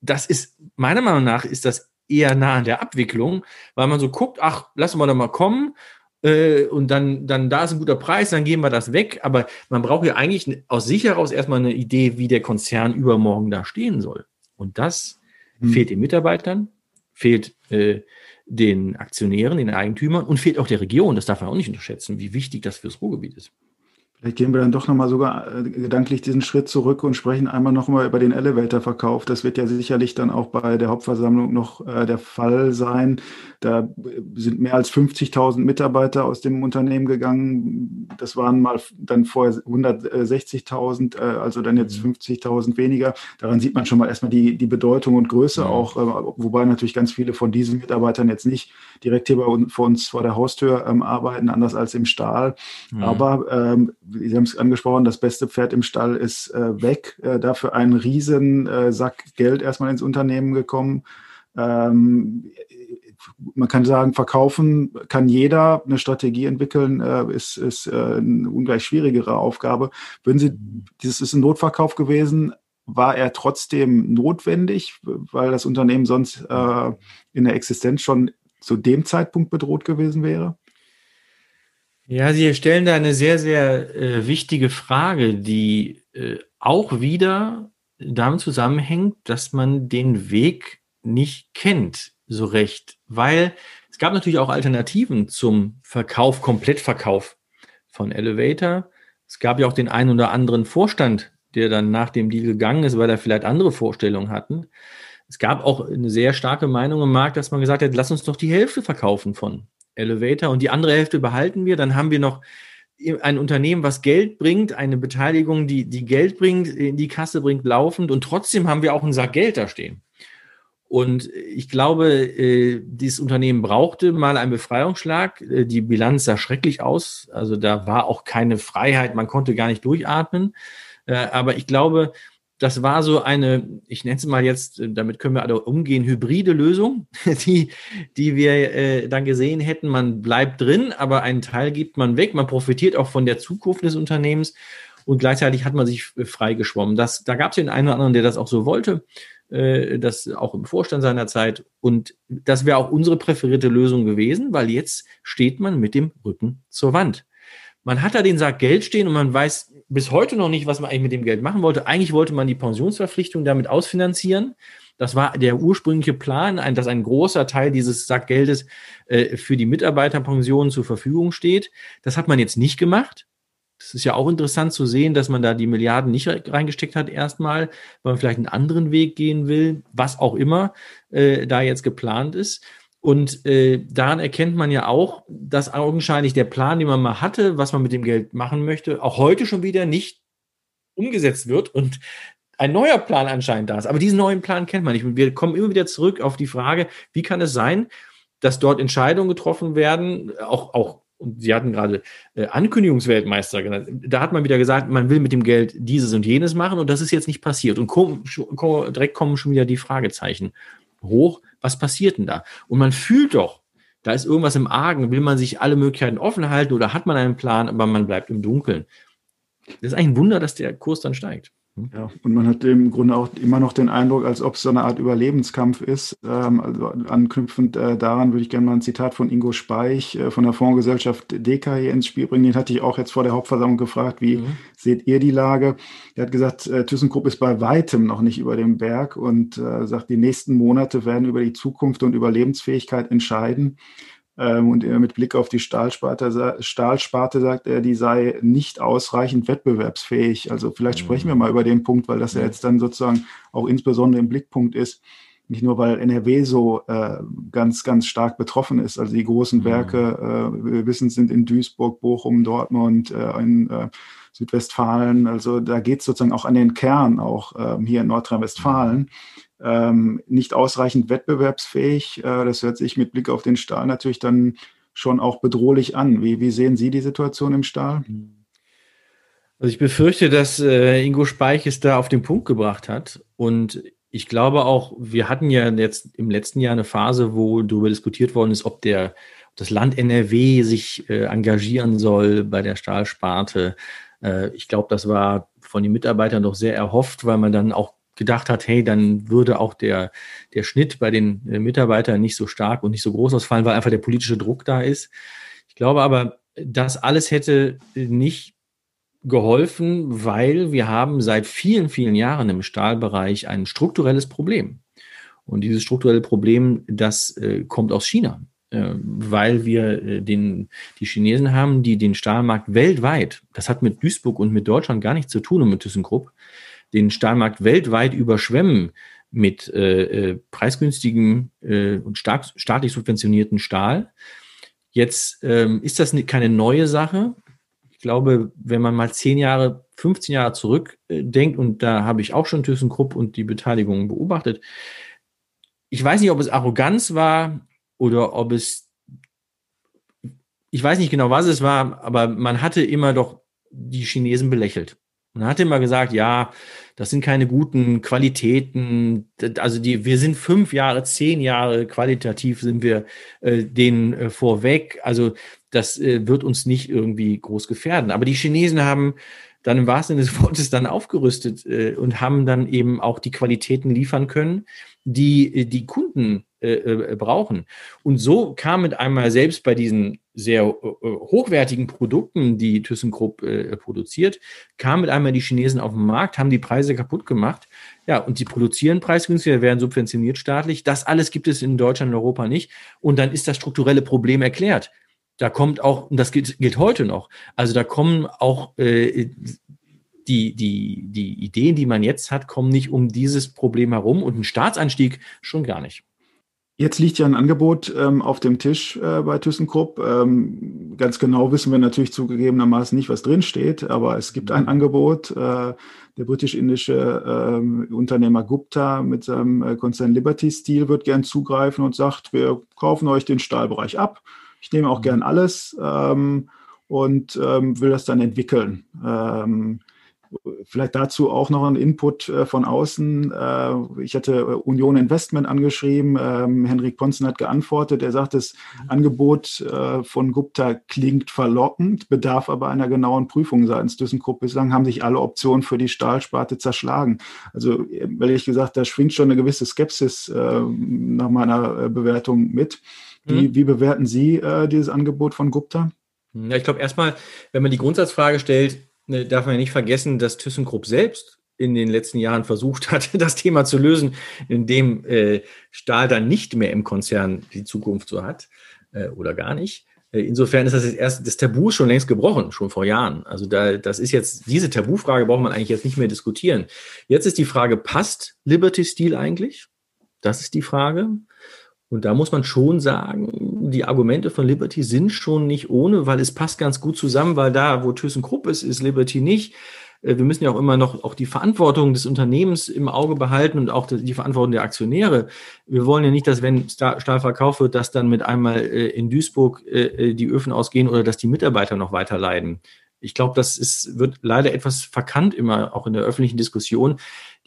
Das ist, meiner Meinung nach, ist das eher nah an der Abwicklung, weil man so guckt, ach, lassen wir da mal kommen äh, und dann, dann da ist ein guter Preis, dann geben wir das weg. Aber man braucht ja eigentlich aus sich heraus erstmal eine Idee, wie der Konzern übermorgen da stehen soll. Und das hm. fehlt den Mitarbeitern, fehlt äh, den Aktionären, den Eigentümern und fehlt auch der Region. Das darf man auch nicht unterschätzen, wie wichtig das fürs Ruhrgebiet ist. Vielleicht gehen wir dann doch nochmal sogar äh, gedanklich diesen Schritt zurück und sprechen einmal nochmal über den Elevator-Verkauf. Das wird ja sicherlich dann auch bei der Hauptversammlung noch äh, der Fall sein. Da sind mehr als 50.000 Mitarbeiter aus dem Unternehmen gegangen. Das waren mal dann vorher 160.000, äh, also dann jetzt 50.000 mhm. weniger. Daran sieht man schon mal erstmal die, die Bedeutung und Größe auch, äh, wobei natürlich ganz viele von diesen Mitarbeitern jetzt nicht direkt hier bei uns, vor uns vor der Haustür ähm, arbeiten, anders als im Stahl. Mhm. Aber ähm, Sie haben es angesprochen, das beste Pferd im Stall ist äh, weg. Äh, dafür ein riesen äh, Geld erstmal ins Unternehmen gekommen. Ähm, man kann sagen, verkaufen kann jeder, eine Strategie entwickeln äh, ist, ist äh, eine ungleich schwierigere Aufgabe. Würden Sie, dieses ist ein Notverkauf gewesen, war er trotzdem notwendig, weil das Unternehmen sonst in der Existenz schon zu dem Zeitpunkt bedroht gewesen wäre? Ja, Sie stellen da eine sehr, sehr äh, wichtige Frage, die äh, auch wieder damit zusammenhängt, dass man den Weg nicht kennt so recht, weil es gab natürlich auch Alternativen zum Verkauf, Komplettverkauf von Elevator. Es gab ja auch den einen oder anderen Vorstand, der dann nach dem Deal gegangen ist, weil er vielleicht andere Vorstellungen hatten. Es gab auch eine sehr starke Meinung im Markt, dass man gesagt hat, lass uns doch die Hälfte verkaufen von Elevator und die andere Hälfte behalten wir. Dann haben wir noch ein Unternehmen, was Geld bringt, eine Beteiligung, die, die Geld bringt, in die Kasse bringt, laufend und trotzdem haben wir auch einen Sack Geld da stehen. Und ich glaube, äh, dieses Unternehmen brauchte mal einen Befreiungsschlag. Äh, die Bilanz sah schrecklich aus. Also da war auch keine Freiheit. Man konnte gar nicht durchatmen. Äh, aber ich glaube, das war so eine, ich nenne es mal jetzt, äh, damit können wir alle umgehen, hybride Lösung, die, die wir äh, dann gesehen hätten. Man bleibt drin, aber einen Teil gibt man weg. Man profitiert auch von der Zukunft des Unternehmens und gleichzeitig hat man sich äh, freigeschwommen. Da gab es den einen oder anderen, der das auch so wollte, äh, das auch im Vorstand seiner Zeit. Und das wäre auch unsere präferierte Lösung gewesen, weil jetzt steht man mit dem Rücken zur Wand. Man hat da den Sack Geld stehen und man weiß bis heute noch nicht, was man eigentlich mit dem Geld machen wollte. Eigentlich wollte man die Pensionsverpflichtung damit ausfinanzieren. Das war der ursprüngliche Plan, dass ein großer Teil dieses Sackgeldes äh, für die Mitarbeiterpensionen zur Verfügung steht. Das hat man jetzt nicht gemacht. Das ist ja auch interessant zu sehen, dass man da die Milliarden nicht reingesteckt hat erstmal, weil man vielleicht einen anderen Weg gehen will, was auch immer äh, da jetzt geplant ist. Und äh, daran erkennt man ja auch, dass augenscheinlich der Plan, den man mal hatte, was man mit dem Geld machen möchte, auch heute schon wieder nicht umgesetzt wird und ein neuer Plan anscheinend da ist. Aber diesen neuen Plan kennt man nicht. Und wir kommen immer wieder zurück auf die Frage, wie kann es sein, dass dort Entscheidungen getroffen werden, auch, auch und Sie hatten gerade äh, Ankündigungsweltmeister genannt. Da hat man wieder gesagt, man will mit dem Geld dieses und jenes machen und das ist jetzt nicht passiert. Und komm, direkt kommen schon wieder die Fragezeichen hoch was passiert denn da? Und man fühlt doch, da ist irgendwas im Argen, will man sich alle Möglichkeiten offen halten oder hat man einen Plan, aber man bleibt im Dunkeln. Das ist eigentlich ein Wunder, dass der Kurs dann steigt. Ja, und man hat im Grunde auch immer noch den Eindruck, als ob es so eine Art Überlebenskampf ist. Ähm, also anknüpfend äh, daran würde ich gerne mal ein Zitat von Ingo Speich äh, von der Fondsgesellschaft DK hier ins Spiel bringen. Den hatte ich auch jetzt vor der Hauptversammlung gefragt, wie mhm. seht ihr die Lage? Er hat gesagt, äh, ThyssenKrupp ist bei weitem noch nicht über dem Berg und sagt, die nächsten Monate werden über die Zukunft und Überlebensfähigkeit entscheiden. Ähm, und mit Blick auf die Stahlsparte, Stahlsparte sagt er, die sei nicht ausreichend wettbewerbsfähig. Also vielleicht mhm. sprechen wir mal über den Punkt, weil das ja jetzt dann sozusagen auch insbesondere im Blickpunkt ist. Nicht nur, weil NRW so äh, ganz, ganz stark betroffen ist. Also die großen mhm. Werke, äh, wir wissen, sind in Duisburg, Bochum, Dortmund, äh, in äh, Südwestfalen. Also da geht es sozusagen auch an den Kern, auch ähm, hier in Nordrhein-Westfalen. Ähm, nicht ausreichend wettbewerbsfähig. Äh, das hört sich mit Blick auf den Stahl natürlich dann schon auch bedrohlich an. Wie, wie sehen Sie die Situation im Stahl? Also ich befürchte, dass äh, Ingo Speich es da auf den Punkt gebracht hat. Und ich glaube auch, wir hatten ja jetzt im letzten Jahr eine Phase, wo darüber diskutiert worden ist, ob der das Land NRW sich äh, engagieren soll bei der Stahlsparte. Äh, ich glaube, das war von den Mitarbeitern doch sehr erhofft, weil man dann auch gedacht hat, hey, dann würde auch der, der Schnitt bei den äh, Mitarbeitern nicht so stark und nicht so groß ausfallen, weil einfach der politische Druck da ist. Ich glaube aber, das alles hätte nicht geholfen, weil wir haben seit vielen, vielen Jahren im Stahlbereich ein strukturelles Problem. Und dieses strukturelle Problem, das äh, kommt aus China. äh, weil wir äh, den, die Chinesen haben, die den Stahlmarkt weltweit, das hat mit Duisburg und mit Deutschland gar nichts zu tun und mit ThyssenKrupp, den Stahlmarkt weltweit überschwemmen mit äh, äh, preisgünstigem äh, und stark, staatlich subventionierten Stahl. Jetzt ähm, ist das keine neue Sache. Ich glaube, wenn man mal zehn Jahre, 15 Jahre zurückdenkt, und da habe ich auch schon ThyssenKrupp und die Beteiligung beobachtet, ich weiß nicht, ob es Arroganz war oder ob es, ich weiß nicht genau, was es war, aber man hatte immer doch die Chinesen belächelt. Man hatte immer gesagt, ja, das sind keine guten Qualitäten. Also die, wir sind fünf Jahre, zehn Jahre qualitativ sind wir äh, denen äh, vorweg. Also das äh, wird uns nicht irgendwie groß gefährden. Aber die Chinesen haben dann im wahrsten Sinne des Wortes dann aufgerüstet äh, und haben dann eben auch die Qualitäten liefern können, die äh, die Kunden äh, äh, brauchen. Und so kam mit einmal selbst bei diesen sehr äh, hochwertigen Produkten, die ThyssenKrupp äh, produziert, kamen mit einmal die Chinesen auf den Markt, haben die Preise kaputt gemacht. Ja, und sie produzieren preisgünstiger, werden subventioniert staatlich. Das alles gibt es in Deutschland und Europa nicht. Und dann ist das strukturelle Problem erklärt. Da kommt auch, und das gilt, gilt heute noch, also da kommen auch äh, die, die, die Ideen, die man jetzt hat, kommen nicht um dieses Problem herum und ein Staatsanstieg schon gar nicht. Jetzt liegt ja ein Angebot ähm, auf dem Tisch äh, bei ThyssenKrupp. Ähm, ganz genau wissen wir natürlich zugegebenermaßen nicht, was drinsteht, aber es gibt ein Angebot. Äh, der britisch-indische äh, Unternehmer Gupta mit seinem äh, Konzern Liberty Steel wird gern zugreifen und sagt, wir kaufen euch den Stahlbereich ab. Ich nehme auch mhm. gern alles ähm, und ähm, will das dann entwickeln. Ähm, Vielleicht dazu auch noch ein Input äh, von außen. Äh, ich hatte äh, Union Investment angeschrieben. Ähm, Henrik Ponzen hat geantwortet. Er sagt, das Angebot von Gupta klingt verlockend, bedarf aber einer genauen Prüfung seitens ThyssenKrupp. Bislang haben sich alle Optionen für die Stahlsparte zerschlagen. Also ehrlich gesagt, da schwingt schon eine gewisse Skepsis nach meiner Bewertung mit. Wie, mhm. wie bewerten Sie dieses Angebot von Gupta? Ja, ich glaube erstmal, wenn man die Grundsatzfrage stellt, Ne, darf man ja nicht vergessen, dass ThyssenKrupp selbst in den letzten Jahren versucht hat, das Thema zu lösen, indem äh, Stahl dann nicht mehr im Konzern die Zukunft so hat äh, oder gar nicht. Äh, insofern ist das jetzt erst, das Tabu schon längst gebrochen, schon vor Jahren. Also da, das ist jetzt, diese Tabufrage braucht man eigentlich jetzt nicht mehr diskutieren. Jetzt ist die Frage, passt Liberty Steel eigentlich? Das ist die Frage. Und da muss man schon sagen, die Argumente von Liberty sind schon nicht ohne, weil es passt ganz gut zusammen, weil da, wo ThyssenKrupp ist, ist Liberty nicht. Äh, wir müssen ja auch immer noch auch die Verantwortung des Unternehmens im Auge behalten und auch die Verantwortung der Aktionäre. Wir wollen ja nicht, dass wenn Stahl verkauft wird, dass dann mit einmal äh, in Duisburg äh, die Öfen ausgehen oder dass die Mitarbeiter noch weiter leiden. Ich glaube, das ist, wird leider etwas verkannt immer auch in der öffentlichen Diskussion.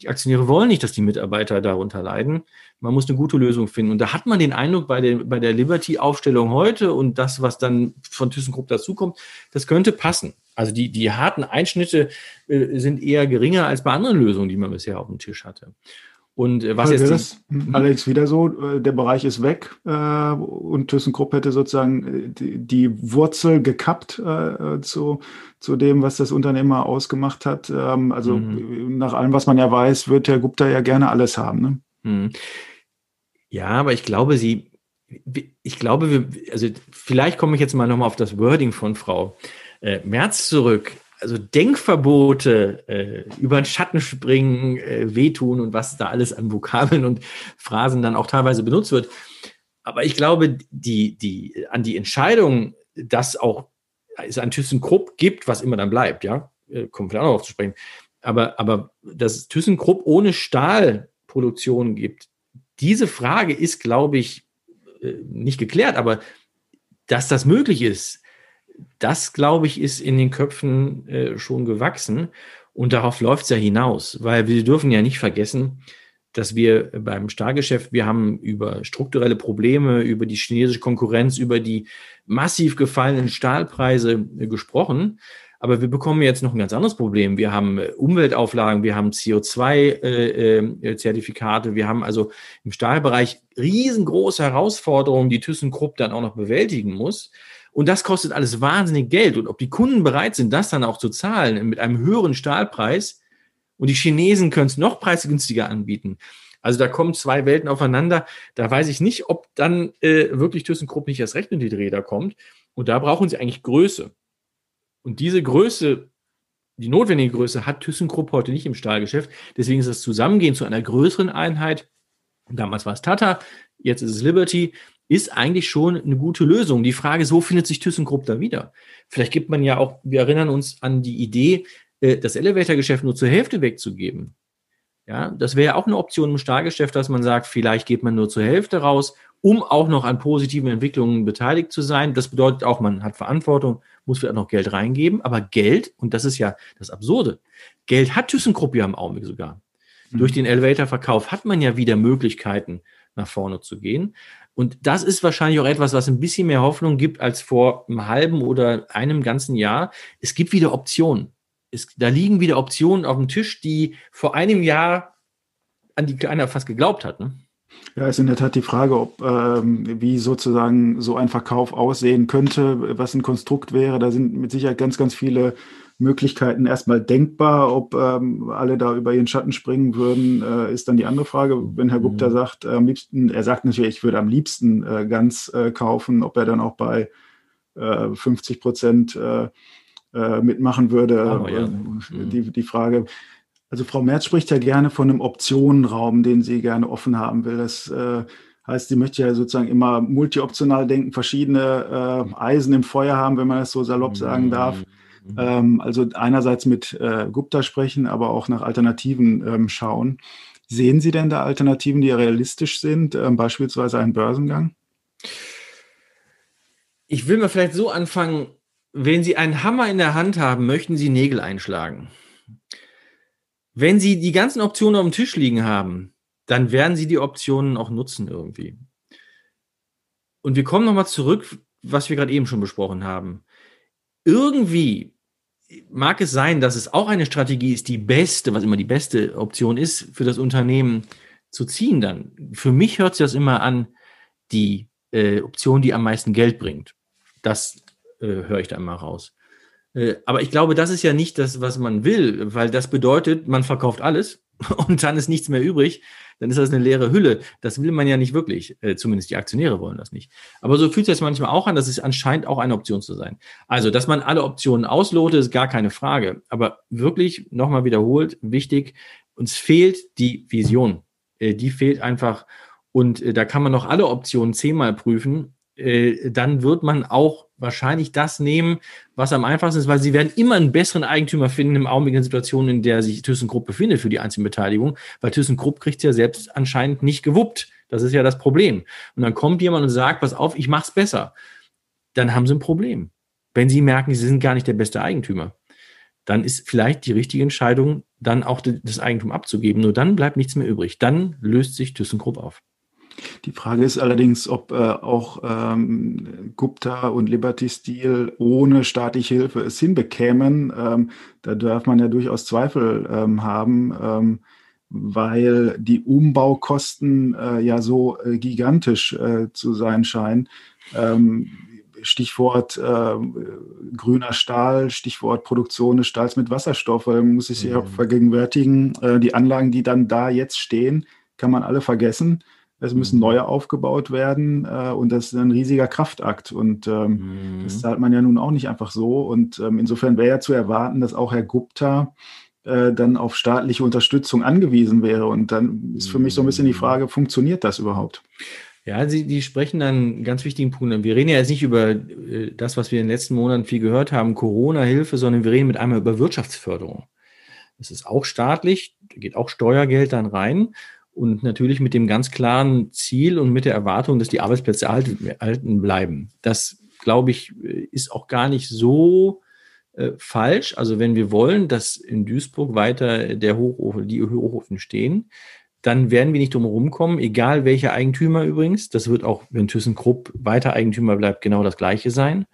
Die Aktionäre wollen nicht, dass die Mitarbeiter darunter leiden. Man muss eine gute Lösung finden. Und da hat man den Eindruck bei der, bei der Liberty-Aufstellung heute und das, was dann von ThyssenKrupp dazukommt, das könnte passen. Also die, die harten Einschnitte äh, sind eher geringer als bei anderen Lösungen, die man bisher auf dem Tisch hatte. Und äh, was jetzt das, mhm. Alex wieder so, äh, der Bereich ist weg äh, und ThyssenKrupp hätte sozusagen äh, die, die Wurzel gekappt äh, zu, zu dem, was das Unternehmer ausgemacht hat. Ähm, also mhm. nach allem, was man ja weiß, wird Herr Gupta ja gerne alles haben. Ne? Mhm. Ja, aber ich glaube, sie, ich glaube, wir, also vielleicht komme ich jetzt mal nochmal auf das Wording von Frau Merz zurück also Denkverbote, äh, über den Schatten springen, äh, wehtun und was da alles an Vokabeln und Phrasen dann auch teilweise benutzt wird. Aber ich glaube, die, die, an die Entscheidung, dass auch es ein ThyssenKrupp gibt, was immer dann bleibt, ja, äh, kommen wir auch noch auf zu sprechen. Aber, aber dass es ThyssenKrupp ohne Stahlproduktion gibt, diese Frage ist, glaube ich, äh, nicht geklärt, aber dass das möglich ist, das, glaube ich, ist in den Köpfen äh, schon gewachsen. Und darauf läuft es ja hinaus, weil wir dürfen ja nicht vergessen, dass wir beim Stahlgeschäft, wir haben über strukturelle Probleme, über die chinesische Konkurrenz, über die massiv gefallenen Stahlpreise äh, gesprochen. Aber wir bekommen jetzt noch ein ganz anderes Problem. Wir haben äh, Umweltauflagen, wir haben CO2-Zertifikate, äh, wir haben also im Stahlbereich riesengroße Herausforderungen, die ThyssenKrupp dann auch noch bewältigen muss. Und das kostet alles wahnsinnig Geld. Und ob die Kunden bereit sind, das dann auch zu zahlen mit einem höheren Stahlpreis, und die Chinesen können es noch preisgünstiger anbieten. Also da kommen zwei Welten aufeinander. Da weiß ich nicht, ob dann äh, wirklich ThyssenKrupp nicht erst recht in die Räder kommt. Und da brauchen sie eigentlich Größe. Und diese Größe, die notwendige Größe, hat ThyssenKrupp heute nicht im Stahlgeschäft. Deswegen ist das Zusammengehen zu einer größeren Einheit, damals war es Tata, jetzt ist es Liberty, ist eigentlich schon eine gute Lösung. Die Frage ist, wo findet sich ThyssenKrupp da wieder? Vielleicht gibt man ja auch, wir erinnern uns an die Idee, äh, das Elevator-Geschäft nur zur Hälfte wegzugeben. Ja, das wäre auch eine Option im Stahlgeschäft, dass man sagt, vielleicht geht man nur zur Hälfte raus, um auch noch an positiven Entwicklungen beteiligt zu sein. Das bedeutet auch, man hat Verantwortung, muss vielleicht noch Geld reingeben, aber Geld, und das ist ja das Absurde, Geld hat ThyssenKrupp ja im Augenblick sogar. Mhm. Durch den Elevator-Verkauf hat man ja wieder Möglichkeiten, nach vorne zu gehen. Und das ist wahrscheinlich auch etwas, was ein bisschen mehr Hoffnung gibt als vor einem halben oder einem ganzen Jahr. Es gibt wieder Optionen. Es, da liegen wieder Optionen auf dem Tisch, die vor einem Jahr an die keiner fast geglaubt hat. Ne? Ja, ist in der Tat die Frage, ob ähm, wie sozusagen so ein Verkauf aussehen könnte, was ein Konstrukt wäre. Da sind mit Sicherheit ganz, ganz viele Möglichkeiten erstmal denkbar. Ob ähm, alle da über ihren Schatten springen würden, äh, ist dann die andere Frage. Wenn Herr Gupta mhm. sagt, äh, am liebsten, er sagt natürlich, ich würde am liebsten äh, ganz äh, kaufen, ob er dann auch bei äh, 50 Prozent äh, äh, mitmachen würde. Oh, ja. Äh, mhm. die, die Frage. Also Frau Merz spricht ja gerne von einem Optionenraum, den sie gerne offen haben will. Das äh, heißt, sie möchte ja sozusagen immer multioptional denken, verschiedene äh, Eisen im Feuer haben, wenn man das so salopp sagen darf. Mhm. Ähm, also einerseits mit äh, Gupta sprechen, aber auch nach Alternativen ähm, schauen. Sehen Sie denn da Alternativen, die realistisch sind, ähm, beispielsweise einen Börsengang? Ich will mal vielleicht so anfangen, wenn Sie einen Hammer in der Hand haben, möchten Sie Nägel einschlagen. Wenn Sie die ganzen Optionen auf dem Tisch liegen haben, dann werden Sie die Optionen auch nutzen irgendwie. Und wir kommen nochmal zurück, was wir gerade eben schon besprochen haben. Irgendwie mag es sein, dass es auch eine Strategie ist, die beste, was immer die beste Option ist, für das Unternehmen zu ziehen dann. Für mich hört sich das immer an, die äh, Option, die am meisten Geld bringt. Das äh, höre ich da immer raus. Äh, aber ich glaube, das ist ja nicht das, was man will, weil das bedeutet, man verkauft alles und dann ist nichts mehr übrig. Dann ist das eine leere Hülle. Das will man ja nicht wirklich. Äh, zumindest die Aktionäre wollen das nicht. Aber so fühlt sich das manchmal auch an, dass es anscheinend auch eine Option zu sein. Also, dass man alle Optionen auslotet, ist gar keine Frage. Aber wirklich, nochmal wiederholt, wichtig, uns fehlt die Vision. Äh, die fehlt einfach. Und äh, da kann man noch alle Optionen zehnmal prüfen. Äh, dann wird man auch wahrscheinlich das nehmen, was am einfachsten ist, weil sie werden immer einen besseren Eigentümer finden im Augenblick in der Situation, in der sich ThyssenKrupp befindet für die Einzelbeteiligung, weil ThyssenKrupp kriegt ja selbst anscheinend nicht gewuppt. Das ist ja das Problem. Und dann kommt jemand und sagt, pass auf, ich mach's besser. Dann haben sie ein Problem. Wenn sie merken, sie sind gar nicht der beste Eigentümer, dann ist vielleicht die richtige Entscheidung, dann auch das Eigentum abzugeben. Nur dann bleibt nichts mehr übrig. Dann löst sich ThyssenKrupp auf. Die Frage ist allerdings, ob äh, auch ähm, Gupta und Liberty Steel ohne staatliche Hilfe es hinbekämen. Ähm, da darf man ja durchaus Zweifel ähm, haben, ähm, weil die Umbaukosten äh, ja so äh, gigantisch äh, zu sein scheinen. Ähm, Stichwort äh, grüner Stahl, Stichwort Produktion des Stahls mit Wasserstoff, man muss sich mhm. auch vergegenwärtigen, äh, die Anlagen, die dann da jetzt stehen, kann man alle vergessen. Es müssen mhm. neue aufgebaut werden äh, und das ist ein riesiger Kraftakt. Und ähm, mhm. das zahlt man ja nun auch nicht einfach so. Und ähm, insofern wäre ja zu erwarten, dass auch Herr Gupta äh, dann auf staatliche Unterstützung angewiesen wäre. Und dann ist für mich so ein bisschen die mhm. Frage, funktioniert das überhaupt? Ja, Sie, die sprechen dann einen ganz wichtigen Punkt an. Wir reden ja jetzt nicht über äh, das, was wir in den letzten Monaten viel gehört haben, Corona-Hilfe, sondern wir reden mit einmal über Wirtschaftsförderung. Das ist auch staatlich, da geht auch Steuergeld dann rein und natürlich mit dem ganz klaren Ziel und mit der Erwartung, dass die Arbeitsplätze erhalten bleiben. Das, glaube ich, ist auch gar nicht so äh, falsch. Also wenn wir wollen, dass in Duisburg weiter der Hochofen, die Hochofen stehen, dann werden wir nicht drum kommen, egal welcher Eigentümer übrigens. Das wird auch, wenn ThyssenKrupp weiter Eigentümer bleibt, genau das Gleiche sein.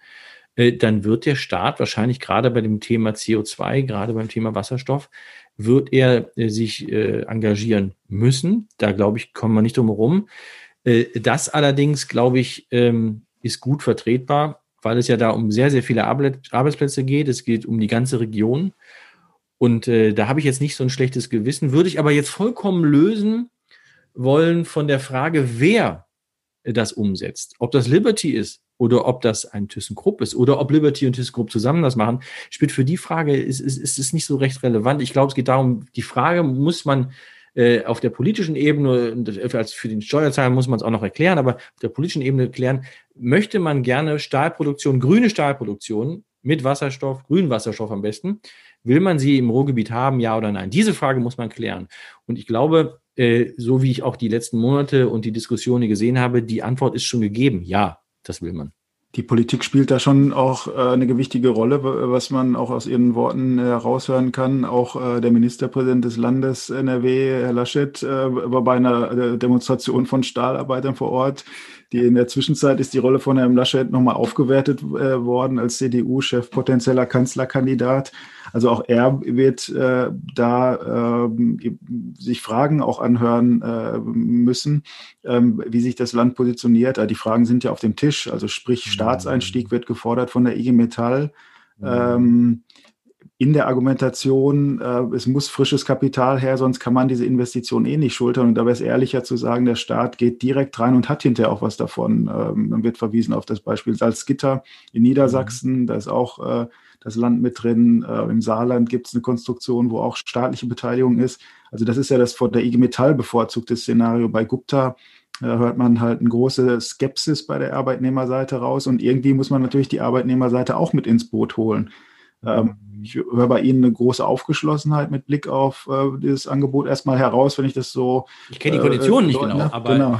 Äh, dann wird der Staat wahrscheinlich gerade bei dem Thema CO2, gerade beim Thema Wasserstoff, wird er äh, sich äh, engagieren müssen. Da glaube ich, kommen wir nicht drum herum. Äh, das allerdings, glaube ich, ähm, ist gut vertretbar, weil es ja da um sehr, sehr viele Arbeitsplätze geht. Es geht um die ganze Region. Und da habe ich jetzt nicht so ein schlechtes Gewissen. Würde ich aber jetzt vollkommen lösen wollen von der Frage, wer das umsetzt. Ob das Liberty ist oder ob das ein ThyssenKrupp ist oder ob Liberty und ThyssenKrupp zusammen das machen, spielt für die Frage, ist, ist, ist es nicht so recht relevant. Ich glaube, es geht darum, die Frage muss man äh, auf der politischen Ebene, als für den Steuerzahler muss man es auch noch erklären, aber auf der politischen Ebene klären, möchte man gerne Stahlproduktion, grüne Stahlproduktion mit Wasserstoff, grünen Wasserstoff am besten, will man sie im Ruhrgebiet haben, ja oder nein? Diese Frage muss man klären. Und ich glaube, äh, so wie ich auch die letzten Monate und die Diskussionen gesehen habe, die Antwort ist schon gegeben. Ja, das will man. Die Politik spielt da schon auch äh, eine gewichtige Rolle, was man auch aus Ihren Worten heraushören kann. Auch äh, der Ministerpräsident des Landes NRW, Herr Laschet, war bei einer Demonstration von Stahlarbeitern vor Ort die in der Zwischenzeit ist die Rolle von Herrn Laschet nochmal aufgewertet äh, worden als CDU-Chef, potenzieller Kanzlerkandidat. Also auch er wird äh, da äh, sich Fragen auch anhören äh, müssen, ähm, wie sich das Land positioniert. Die Fragen sind ja auf dem Tisch. Also sprich, Staatseinstieg wird gefordert von der IG Metall. Ähm, in der Argumentation, äh, es muss frisches Kapital her, sonst kann man diese Investition eh nicht schultern. Und da wäre es ehrlicher zu sagen, der Staat geht direkt rein und hat hinterher auch was davon. Ähm, dann wird verwiesen auf das Beispiel Salzgitter in Niedersachsen, mhm. da ist auch äh, das Land mit drin. Äh, Im Saarland gibt es eine Konstruktion, wo auch staatliche Beteiligung ist. Also das ist ja das von der IG Metall bevorzugte Szenario. Bei Gupta äh, hört man halt eine große Skepsis bei der Arbeitnehmerseite raus. Und irgendwie muss man natürlich die Arbeitnehmerseite auch mit ins Boot holen. Ähm, ich höre bei Ihnen eine große Aufgeschlossenheit mit Blick auf äh, dieses Angebot erstmal heraus, wenn ich das so. Ich kenne die Konditionen äh, nicht genau, ne? aber. Genau.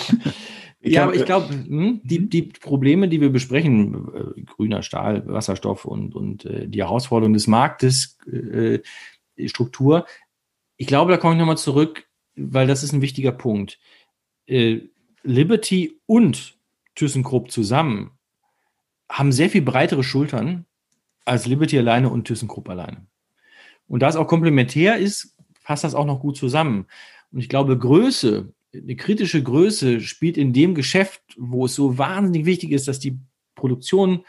ja, aber ich glaube, hm, die, die Probleme, die wir besprechen, äh, grüner Stahl, Wasserstoff und, und äh, die Herausforderung des Marktes, äh, Struktur, ich glaube, da komme ich nochmal zurück, weil das ist ein wichtiger Punkt. Liberty und ThyssenKrupp zusammen haben sehr viel breitere Schultern als Liberty alleine und ThyssenKrupp alleine. Und da es auch komplementär ist, passt das auch noch gut zusammen. Und ich glaube, Größe, eine kritische Größe spielt in dem Geschäft, wo es so wahnsinnig wichtig ist, dass die Produktion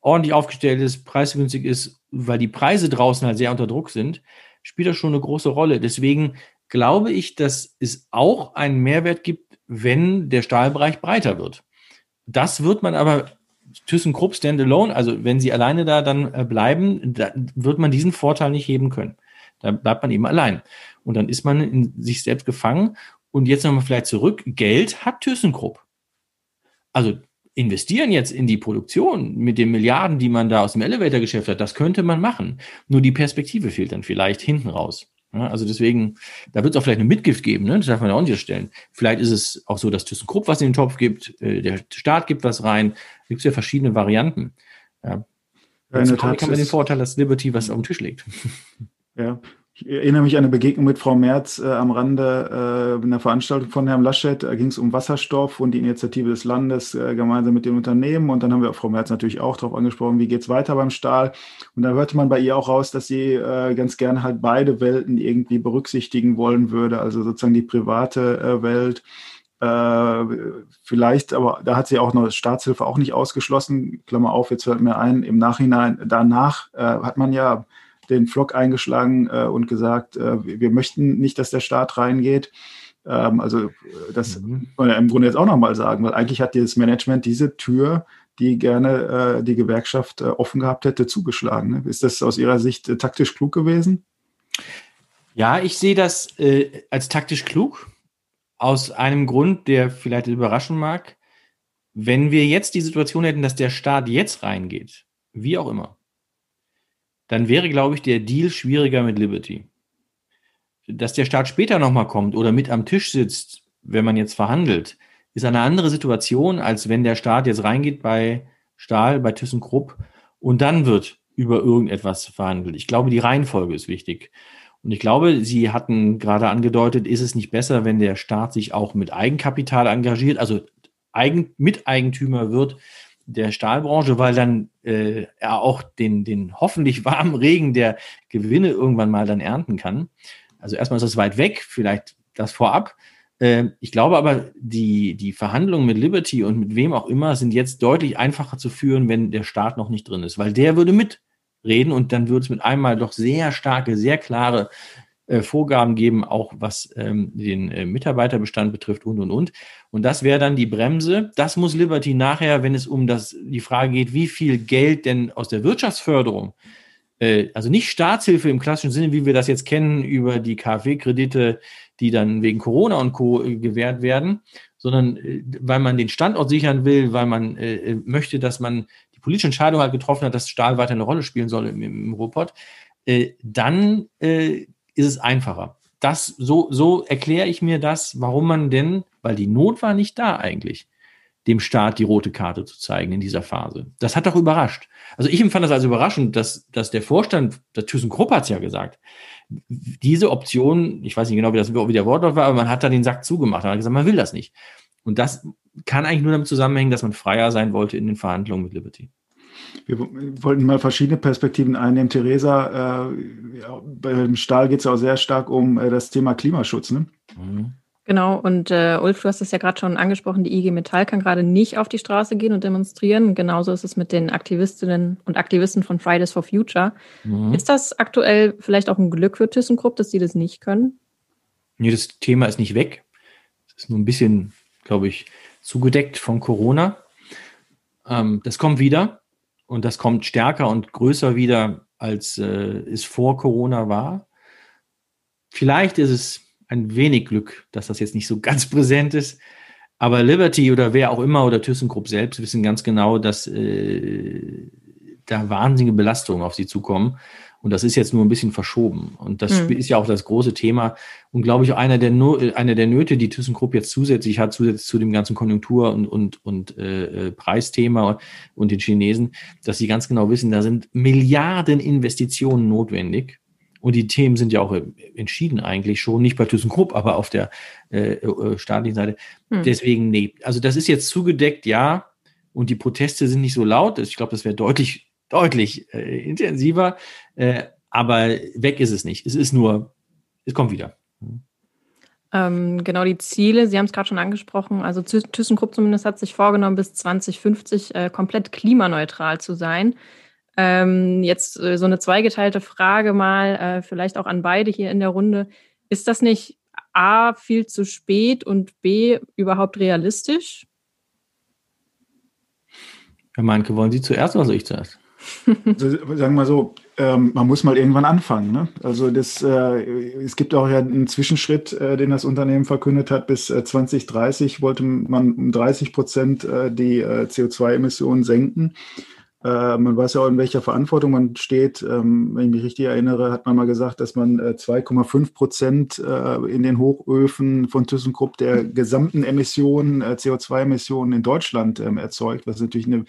ordentlich aufgestellt ist, preisgünstig ist, weil die Preise draußen halt sehr unter Druck sind, spielt das schon eine große Rolle. Deswegen glaube ich, dass es auch einen Mehrwert gibt, wenn der Stahlbereich breiter wird. Das wird man aber ThyssenKrupp Standalone, also wenn sie alleine da dann äh, bleiben, da wird man diesen Vorteil nicht heben können. Da bleibt man eben allein. Und dann ist man in sich selbst gefangen. Und jetzt nochmal vielleicht zurück. Geld hat ThyssenKrupp. Also investieren jetzt in die Produktion mit den Milliarden, die man da aus dem Elevator-Geschäft hat, das könnte man machen. Nur die Perspektive fehlt dann vielleicht hinten raus. Also deswegen, da wird es auch vielleicht eine Mitgift geben, ne? das darf man ja auch nicht stellen. Vielleicht ist es auch so, dass ThyssenKrupp was in den Topf gibt, äh, der Staat gibt was rein. Da gibt es ja verschiedene Varianten. Ja. Ja, in der Tat kann man den Vorteil, dass Liberty was auf den Tisch legt. Ja, ich erinnere mich an eine Begegnung mit Frau Merz äh, am Rande äh, einer Veranstaltung von Herrn Laschet. Da ging es um Wasserstoff und die Initiative des Landes äh, gemeinsam mit den Unternehmen. Und dann haben wir Frau Merz natürlich auch darauf angesprochen, wie geht's weiter beim Stahl. Und da hörte man bei ihr auch raus, dass sie äh, ganz gerne halt beide Welten irgendwie berücksichtigen wollen würde. Also sozusagen die private äh, Welt. Äh, vielleicht, aber da hat sie auch noch Staatshilfe auch nicht ausgeschlossen. Klammer auf, jetzt fällt mir ein, im Nachhinein, danach äh, hat man ja den Flock eingeschlagen äh, und gesagt, äh, wir möchten nicht, dass der Staat reingeht. Ähm, also äh, das mhm. muss man ja im Grunde jetzt auch nochmal sagen, weil eigentlich hat dieses Management diese Tür, die gerne äh, die Gewerkschaft äh, offen gehabt hätte, zugeschlagen. Ne? Ist das aus Ihrer Sicht äh, taktisch klug gewesen? Ja, ich sehe das als taktisch klug. Aus einem Grund, der vielleicht überraschen mag. Wenn wir jetzt die Situation hätten, dass der Staat jetzt reingeht, wie auch immer, dann wäre, glaube ich, der Deal schwieriger mit Liberty. Dass der Staat später nochmal kommt oder mit am Tisch sitzt, wenn man jetzt verhandelt, ist eine andere Situation, als wenn der Staat jetzt reingeht bei Stahl, bei ThyssenKrupp und dann wird über irgendetwas verhandelt. Ich glaube, die Reihenfolge ist wichtig. Und ich glaube, Sie hatten gerade angedeutet, ist es nicht besser, wenn der Staat sich auch mit Eigenkapital engagiert, also Eigen, Miteigentümer wird der Stahlbranche, weil dann äh, er auch den, den hoffentlich warmen Regen der Gewinne irgendwann mal dann ernten kann. Also erstmal ist das weit weg, vielleicht das vorab. Äh, ich glaube aber, die, die Verhandlungen mit Liberty und mit wem auch immer sind jetzt deutlich einfacher zu führen, wenn der Staat noch nicht drin ist, weil der würde mitreden und dann würde es mit einmal doch sehr starke, sehr klare äh, Vorgaben geben, auch was ähm, den äh, Mitarbeiterbestand betrifft und, und, und. Und das wäre dann die Bremse. Das muss Liberty nachher, wenn es um das, die Frage geht, wie viel Geld denn aus der Wirtschaftsförderung äh, also nicht Staatshilfe im klassischen Sinne, wie wir das jetzt kennen über die KfW-Kredite, die dann wegen Corona und Co. Äh, gewährt werden, sondern äh, weil man den Standort sichern will, weil man möchte, dass man die politische Entscheidung halt getroffen hat, dass Stahl weiter eine Rolle spielen soll im, im Ruhrpott, dann ist es einfacher. Das, so, so erkläre ich mir das, warum man denn, weil die Not war nicht da eigentlich, dem Staat die rote Karte zu zeigen in dieser Phase. Das hat doch überrascht. Also ich empfand das als überraschend, dass, dass der Vorstand, der ThyssenKrupp hat es ja gesagt, diese Option, ich weiß nicht genau, wie das wie der Wortlaut war, aber man hat da den Sack zugemacht. Man hat gesagt, man will das nicht. Und das kann eigentlich nur damit zusammenhängen, dass man freier sein wollte in den Verhandlungen mit Liberty. Wir wollten mal verschiedene Perspektiven einnehmen. Theresa, äh, ja, beim Stahl geht es auch sehr stark um äh, das Thema Klimaschutz. Ne? Mhm. Genau, und äh, Ulf, du hast es ja gerade schon angesprochen, die IG Metall kann gerade nicht auf die Straße gehen und demonstrieren. Genauso ist es mit den Aktivistinnen und Aktivisten von Fridays for Future. Mhm. Ist das aktuell vielleicht auch ein Glück für ThyssenKrupp, dass die das nicht können? Nee, das Thema ist nicht weg. Es ist nur ein bisschen, glaube ich, zugedeckt von Corona. Ähm, das kommt wieder und das kommt stärker und größer wieder, als äh, es vor Corona war. Vielleicht ist es ein wenig Glück, dass das jetzt nicht so ganz präsent ist. Aber Liberty oder wer auch immer oder ThyssenKrupp selbst wissen ganz genau, dass äh, da wahnsinnige Belastungen auf sie zukommen. Und das ist jetzt nur ein bisschen verschoben. Und das mhm. ist ja auch das große Thema. Und glaube ich, einer der, no einer der Nöte, die ThyssenKrupp jetzt zusätzlich hat, zusätzlich zu dem ganzen Konjunktur- und, und, und äh, äh Preisthema und den Chinesen, dass sie ganz genau wissen, da sind Milliarden Investitionen notwendig. Und die Themen sind ja auch entschieden eigentlich schon, nicht bei ThyssenKrupp, aber auf der äh, äh, staatlichen Seite. Hm. Deswegen, nee. Also das ist jetzt zugedeckt, ja. Und die Proteste sind nicht so laut. Ich glaube, das wäre deutlich, deutlich äh, intensiver. Äh, aber weg ist es nicht. Es ist nur, es kommt wieder. Hm. Ähm, genau, die Ziele, Sie haben es gerade schon angesprochen, also ThyssenKrupp zumindest hat sich vorgenommen, bis 2050 äh, komplett klimaneutral zu sein. Ähm, jetzt äh, so eine zweigeteilte Frage mal, äh, vielleicht auch an beide hier in der Runde. Ist das nicht A, viel zu spät und B, überhaupt realistisch? Herr Meinke, wollen Sie zuerst oder soll ich zuerst? Also, sagen wir mal so, ähm, man muss mal irgendwann anfangen. Ne? Also das, äh, es gibt auch ja einen Zwischenschritt, äh, den das Unternehmen verkündet hat. Bis äh, 2030 wollte man um 30 Prozent äh, die äh, CO2-Emissionen senken. Äh, man weiß ja auch, in welcher Verantwortung man steht. Ähm, wenn ich mich richtig erinnere, hat man mal gesagt, dass man äh, 2,5 Prozent in den Hochöfen von ThyssenKrupp der gesamten Emissionen, äh, CO2-Emissionen in Deutschland ähm, erzeugt, was natürlich eine,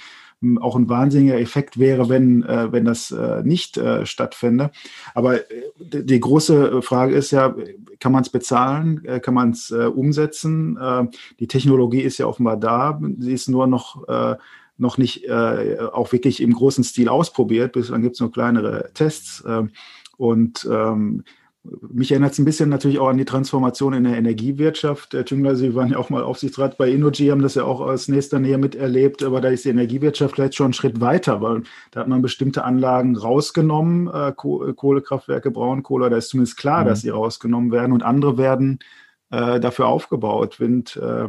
auch ein wahnsinniger Effekt wäre, wenn, äh, wenn das äh, nicht äh, stattfände. Aber äh, die große Frage ist ja, kann man es bezahlen? Äh, kann man es äh, umsetzen? Äh, die Technologie ist ja offenbar da. Sie ist nur noch äh, noch nicht äh, auch wirklich im großen Stil ausprobiert. Bislang gibt es nur kleinere Tests. Äh, und ähm, mich erinnert es ein bisschen natürlich auch an die Transformation in der Energiewirtschaft. Herr Tüngler, Sie waren ja auch mal Aufsichtsrat bei Innogy, haben das ja auch aus nächster Nähe miterlebt, aber da ist die Energiewirtschaft vielleicht schon einen Schritt weiter, weil da hat man bestimmte Anlagen rausgenommen, äh, Kohlekraftwerke, Braunkohle, da ist zumindest klar, mhm. dass sie rausgenommen werden und andere werden äh, dafür aufgebaut. Wind, äh,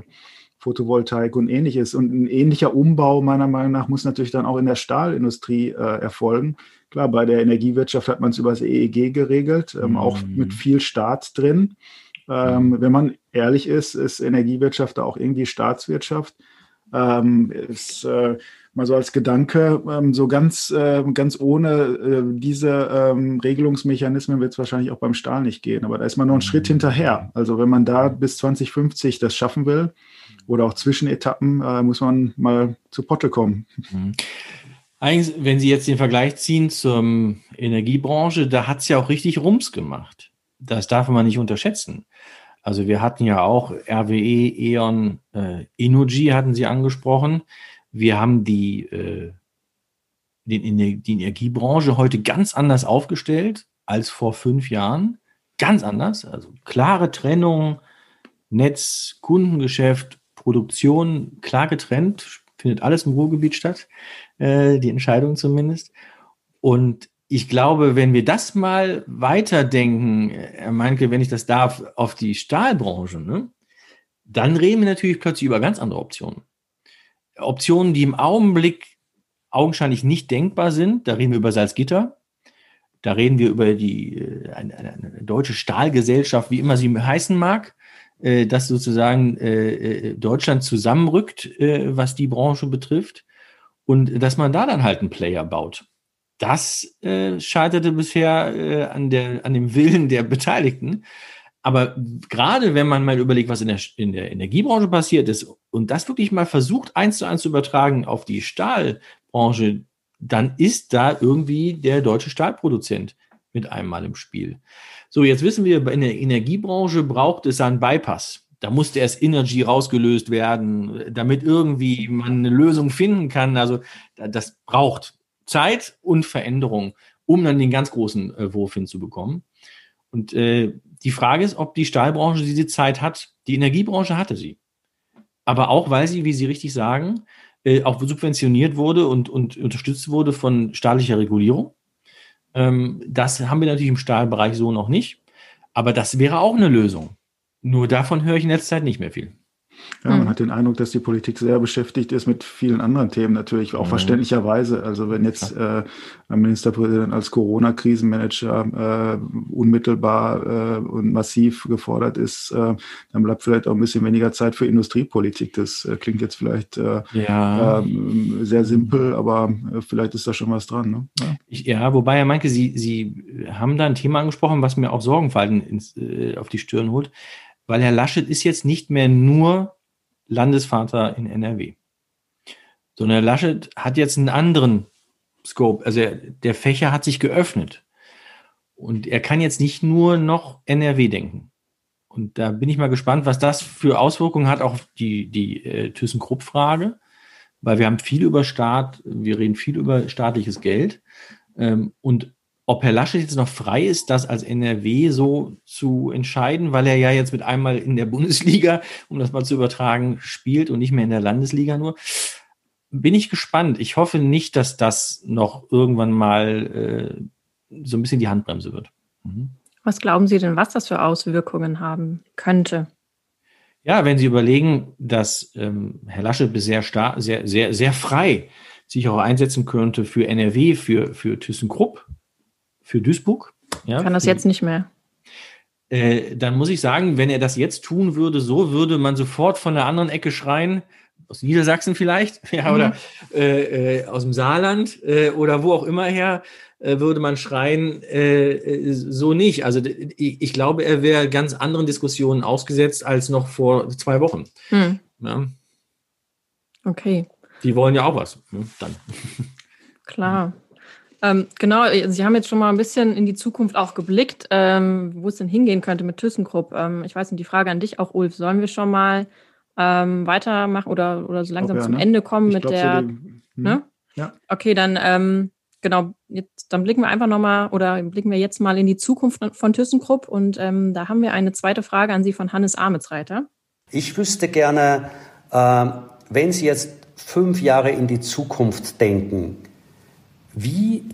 Photovoltaik und ähnliches. Und ein ähnlicher Umbau meiner Meinung nach muss natürlich dann auch in der Stahlindustrie äh, erfolgen. Klar, bei der Energiewirtschaft hat man es über das EEG geregelt, ähm, mhm. auch mit viel Staat drin. Ähm, mhm. wenn man ehrlich ist, ist Energiewirtschaft da auch irgendwie Staatswirtschaft. Ähm, ist, äh, mal so als Gedanke, ähm, so ganz, äh, ganz ohne äh, diese ähm, Regelungsmechanismen wird es wahrscheinlich auch beim Stahl nicht gehen. Aber da ist man noch einen Schritt mhm. hinterher. Also wenn man da bis 2050 das schaffen will, oder auch Zwischenetappen, äh, muss man mal zu Potte kommen. Mhm. Eigentlich, wenn Sie jetzt den Vergleich ziehen zur Energiebranche, da hat es ja auch richtig Rums gemacht. Das darf man nicht unterschätzen. Also wir hatten ja auch RWE, E.ON, äh, Energy hatten Sie angesprochen. Wir haben die, äh, den, die Energiebranche heute ganz anders aufgestellt als vor fünf Jahren. Ganz anders. Also klare Trennung, Netz, Kundengeschäft Produktion klar getrennt, findet alles im Ruhrgebiet statt, äh, die Entscheidung zumindest. Und ich glaube, wenn wir das mal weiterdenken, Herr Meinke, wenn ich das darf, auf die Stahlbranche, ne, dann reden wir natürlich plötzlich über ganz andere Optionen. Optionen, die im Augenblick augenscheinlich nicht denkbar sind. Da reden wir über Salzgitter. Da reden wir über die äh, eine, eine deutsche Stahlgesellschaft, wie immer sie heißen mag, äh, dass sozusagen äh, äh Deutschland zusammenrückt, äh, was die Branche betrifft, und dass man da dann halt einen Player baut. Das äh, scheiterte bisher äh, an, der, an dem Willen der Beteiligten. Aber gerade wenn man mal überlegt, was in der, in der Energiebranche passiert ist und das wirklich mal versucht, eins zu eins zu übertragen auf die Stahlbranche, dann ist da irgendwie der deutsche Stahlproduzent mit einmal im Spiel. So, jetzt wissen wir, in der Energiebranche braucht es einen Bypass. Da musste erst Energy rausgelöst werden, damit irgendwie man eine Lösung finden kann. Also das braucht Zeit und Veränderung, um dann den ganz großen äh, Wurf hinzubekommen. Und äh, die Frage ist, ob die Stahlbranche diese Zeit hat. Die Energiebranche hatte sie. Aber auch, weil sie, wie Sie richtig sagen, äh, auch subventioniert wurde und, und unterstützt wurde von staatlicher Regulierung. Ähm, das haben wir natürlich im Stahlbereich so noch nicht. Aber das wäre auch eine Lösung. Nur davon höre ich in letzter Zeit nicht mehr viel. Ja, man mhm. hat den Eindruck, dass die Politik sehr beschäftigt ist mit vielen anderen Themen natürlich, auch mhm. verständlicherweise. Also wenn jetzt äh, ein Ministerpräsident als Corona-Krisenmanager äh, unmittelbar äh, und massiv gefordert ist, äh, dann bleibt vielleicht auch ein bisschen weniger Zeit für Industriepolitik. Das äh, klingt jetzt vielleicht äh, ja. äh, sehr simpel, aber äh, vielleicht ist da schon was dran. Ne? Ja. Ich, ja, wobei er meinte, Sie, Sie haben da ein Thema angesprochen, was mir auch Sorgenfalten ins, äh, auf die Stirn holt weil Herr Laschet ist jetzt nicht mehr nur Landesvater in NRW, sondern Herr Laschet hat jetzt einen anderen Scope. Also der Fächer hat sich geöffnet und er kann jetzt nicht nur noch NRW denken. Und da bin ich mal gespannt, was das für Auswirkungen hat auf die, die äh, ThyssenKrupp-Frage, weil wir haben viel über Staat, wir reden viel über staatliches Geld. Ähm, und ob Herr Laschet jetzt noch frei ist, das als NRW so zu entscheiden, weil er ja jetzt mit einmal in der Bundesliga, um das mal zu übertragen, spielt und nicht mehr in der Landesliga nur. Bin ich gespannt. Ich hoffe nicht, dass das noch irgendwann mal äh, so ein bisschen die Handbremse wird. Mhm. Was glauben Sie denn, was das für Auswirkungen haben könnte? Ja, wenn Sie überlegen, dass ähm, Herr Laschet bisher sehr, sehr, sehr frei sich auch einsetzen könnte für NRW, für, für ThyssenKrupp, für Duisburg. Ja, Kann das jetzt nicht mehr. Äh, dann muss ich sagen, wenn er das jetzt tun würde, so würde man sofort von der anderen Ecke schreien, aus Niedersachsen vielleicht, ja, mhm. oder äh, äh, aus dem Saarland äh, oder wo auch immer her, äh, würde man schreien, äh, so nicht. Also ich, ich glaube, er wäre ganz anderen Diskussionen ausgesetzt als noch vor zwei Wochen. Mhm. Ja. Okay. Die wollen ja auch was. Ne, dann. Klar. Ähm, genau, äh, Sie haben jetzt schon mal ein bisschen in die Zukunft auch geblickt, ähm, wo es denn hingehen könnte mit ThyssenKrupp. Ähm, ich weiß nicht, die Frage an dich auch, Ulf, sollen wir schon mal ähm, weitermachen oder, oder so langsam glaub, ja, zum ne? Ende kommen ich mit der. So die, hm, ne? Ja. Okay, dann ähm, genau, jetzt, dann blicken wir einfach nochmal oder blicken wir jetzt mal in die Zukunft von ThyssenKrupp und ähm, da haben wir eine zweite Frage an Sie von Hannes Ametsreiter. Ich wüsste gerne, äh, wenn Sie jetzt fünf Jahre in die Zukunft denken, wie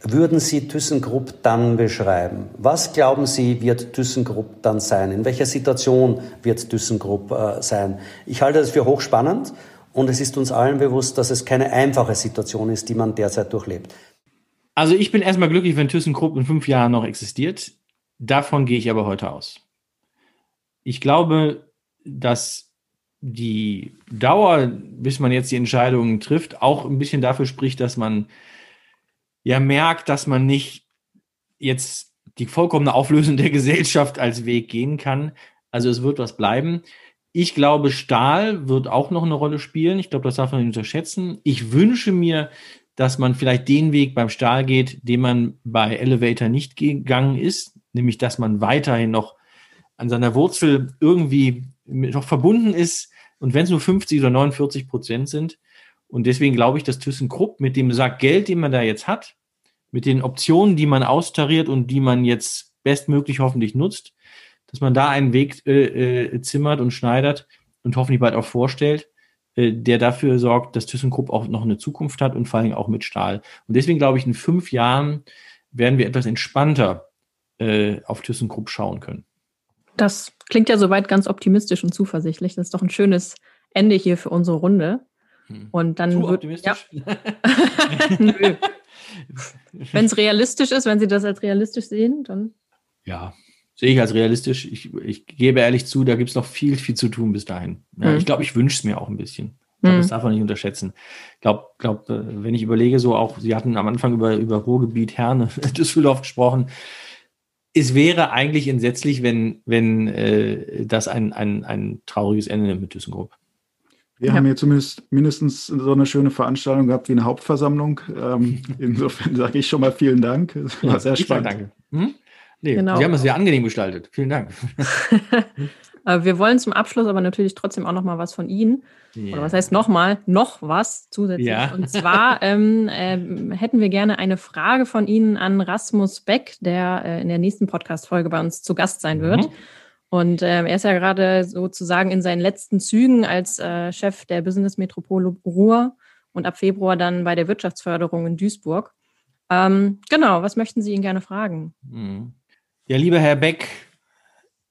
würden Sie ThyssenKrupp dann beschreiben? Was glauben Sie, wird ThyssenKrupp dann sein? In welcher Situation wird ThyssenKrupp äh, sein? Ich halte das für hochspannend und es ist uns allen bewusst, dass es keine einfache Situation ist, die man derzeit durchlebt. Also ich bin erstmal glücklich, wenn ThyssenKrupp in fünf Jahren noch existiert. Davon gehe ich aber heute aus. Ich glaube, dass die Dauer, bis man jetzt die Entscheidungen trifft, auch ein bisschen dafür spricht, dass man ja merkt, dass man nicht jetzt die vollkommene Auflösung der Gesellschaft als Weg gehen kann. Also es wird was bleiben. Ich glaube, Stahl wird auch noch eine Rolle spielen. Ich glaube, das darf man nicht unterschätzen. Ich wünsche mir, dass man vielleicht den Weg beim Stahl geht, den man bei Elevator nicht gegangen ist, nämlich dass man weiterhin noch an seiner Wurzel irgendwie noch verbunden ist. Und wenn es nur 50 oder 49 Prozent sind. Und deswegen glaube ich, dass ThyssenKrupp mit dem Sack Geld, den man da jetzt hat, mit den Optionen, die man austariert und die man jetzt bestmöglich hoffentlich nutzt, dass man da einen Weg äh, äh, zimmert und schneidert und hoffentlich bald auch vorstellt, äh, der dafür sorgt, dass ThyssenKrupp auch noch eine Zukunft hat und vor allem auch mit Stahl. Und deswegen glaube ich, in fünf Jahren werden wir etwas entspannter äh, auf ThyssenKrupp schauen können. Das klingt ja soweit ganz optimistisch und zuversichtlich. Das ist doch ein schönes Ende hier für unsere Runde. Hm. Und dann Zu wird, optimistisch? Ja. wenn es realistisch ist, wenn Sie das als realistisch sehen, dann. Ja, sehe ich als realistisch. Ich, ich gebe ehrlich zu, da gibt es noch viel, viel zu tun bis dahin. Ja, hm. Ich glaube, ich wünsche es mir auch ein bisschen. Glaub, hm. Das darf man nicht unterschätzen. Ich glaube, glaub, äh, wenn ich überlege, so auch, Sie hatten am Anfang über, über Ruhrgebiet, Herne, Düsseldorf gesprochen. Es wäre eigentlich entsetzlich, wenn, wenn äh, das ein, ein, ein trauriges Ende nimmt mit ThyssenKrupp. Wir ja. haben hier zumindest mindestens so eine schöne Veranstaltung gehabt wie eine Hauptversammlung. Ähm, insofern sage ich schon mal vielen Dank. Es war ja, sehr spannend. Danke. Hm? Nee, genau. Sie haben es sehr angenehm gestaltet. Vielen Dank. wir wollen zum Abschluss aber natürlich trotzdem auch noch mal was von Ihnen. Yeah. Oder was heißt nochmal? Noch was zusätzlich. Ja. Und zwar ähm, äh, hätten wir gerne eine Frage von Ihnen an Rasmus Beck, der äh, in der nächsten Podcast-Folge bei uns zu Gast sein wird. Mhm. Und äh, er ist ja gerade sozusagen in seinen letzten Zügen als äh, Chef der Business Metropole Ruhr und ab Februar dann bei der Wirtschaftsförderung in Duisburg. Ähm, genau, was möchten Sie ihn gerne fragen? Mhm. Ja, lieber Herr Beck,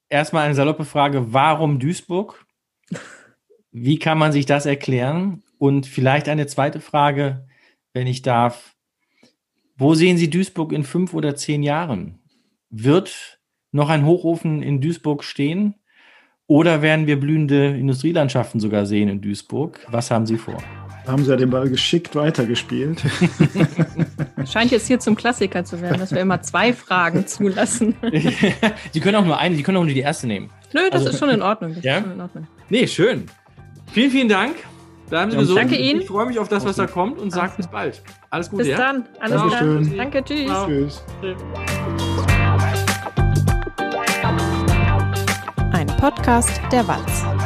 erstmal eine saloppe Frage. Warum Duisburg? Wie kann man sich das erklären? Und vielleicht eine zweite Frage, wenn ich darf. Wo sehen Sie Duisburg in fünf oder zehn Jahren? Wird noch ein Hochofen in Duisburg stehen? Oder werden wir blühende Industrielandschaften sogar sehen in Duisburg? Was haben Sie vor? haben sie ja den Ball geschickt weitergespielt. Scheint jetzt hier zum Klassiker zu werden, dass wir immer zwei Fragen zulassen. sie können auch nur eine, Sie können auch nur die erste nehmen. Nö, das also, ist schon in Ordnung. Das ja? in Ordnung. Nee, schön. Vielen, vielen Dank. Bleiben Sie ja, gesund. Danke Ihnen. Ich freue mich auf das, was da kommt und sage bis bald. Alles Gute. Bis ja? dann. Alles klar. Danke, tschüss. Tschüss. Ein Podcast der Walz.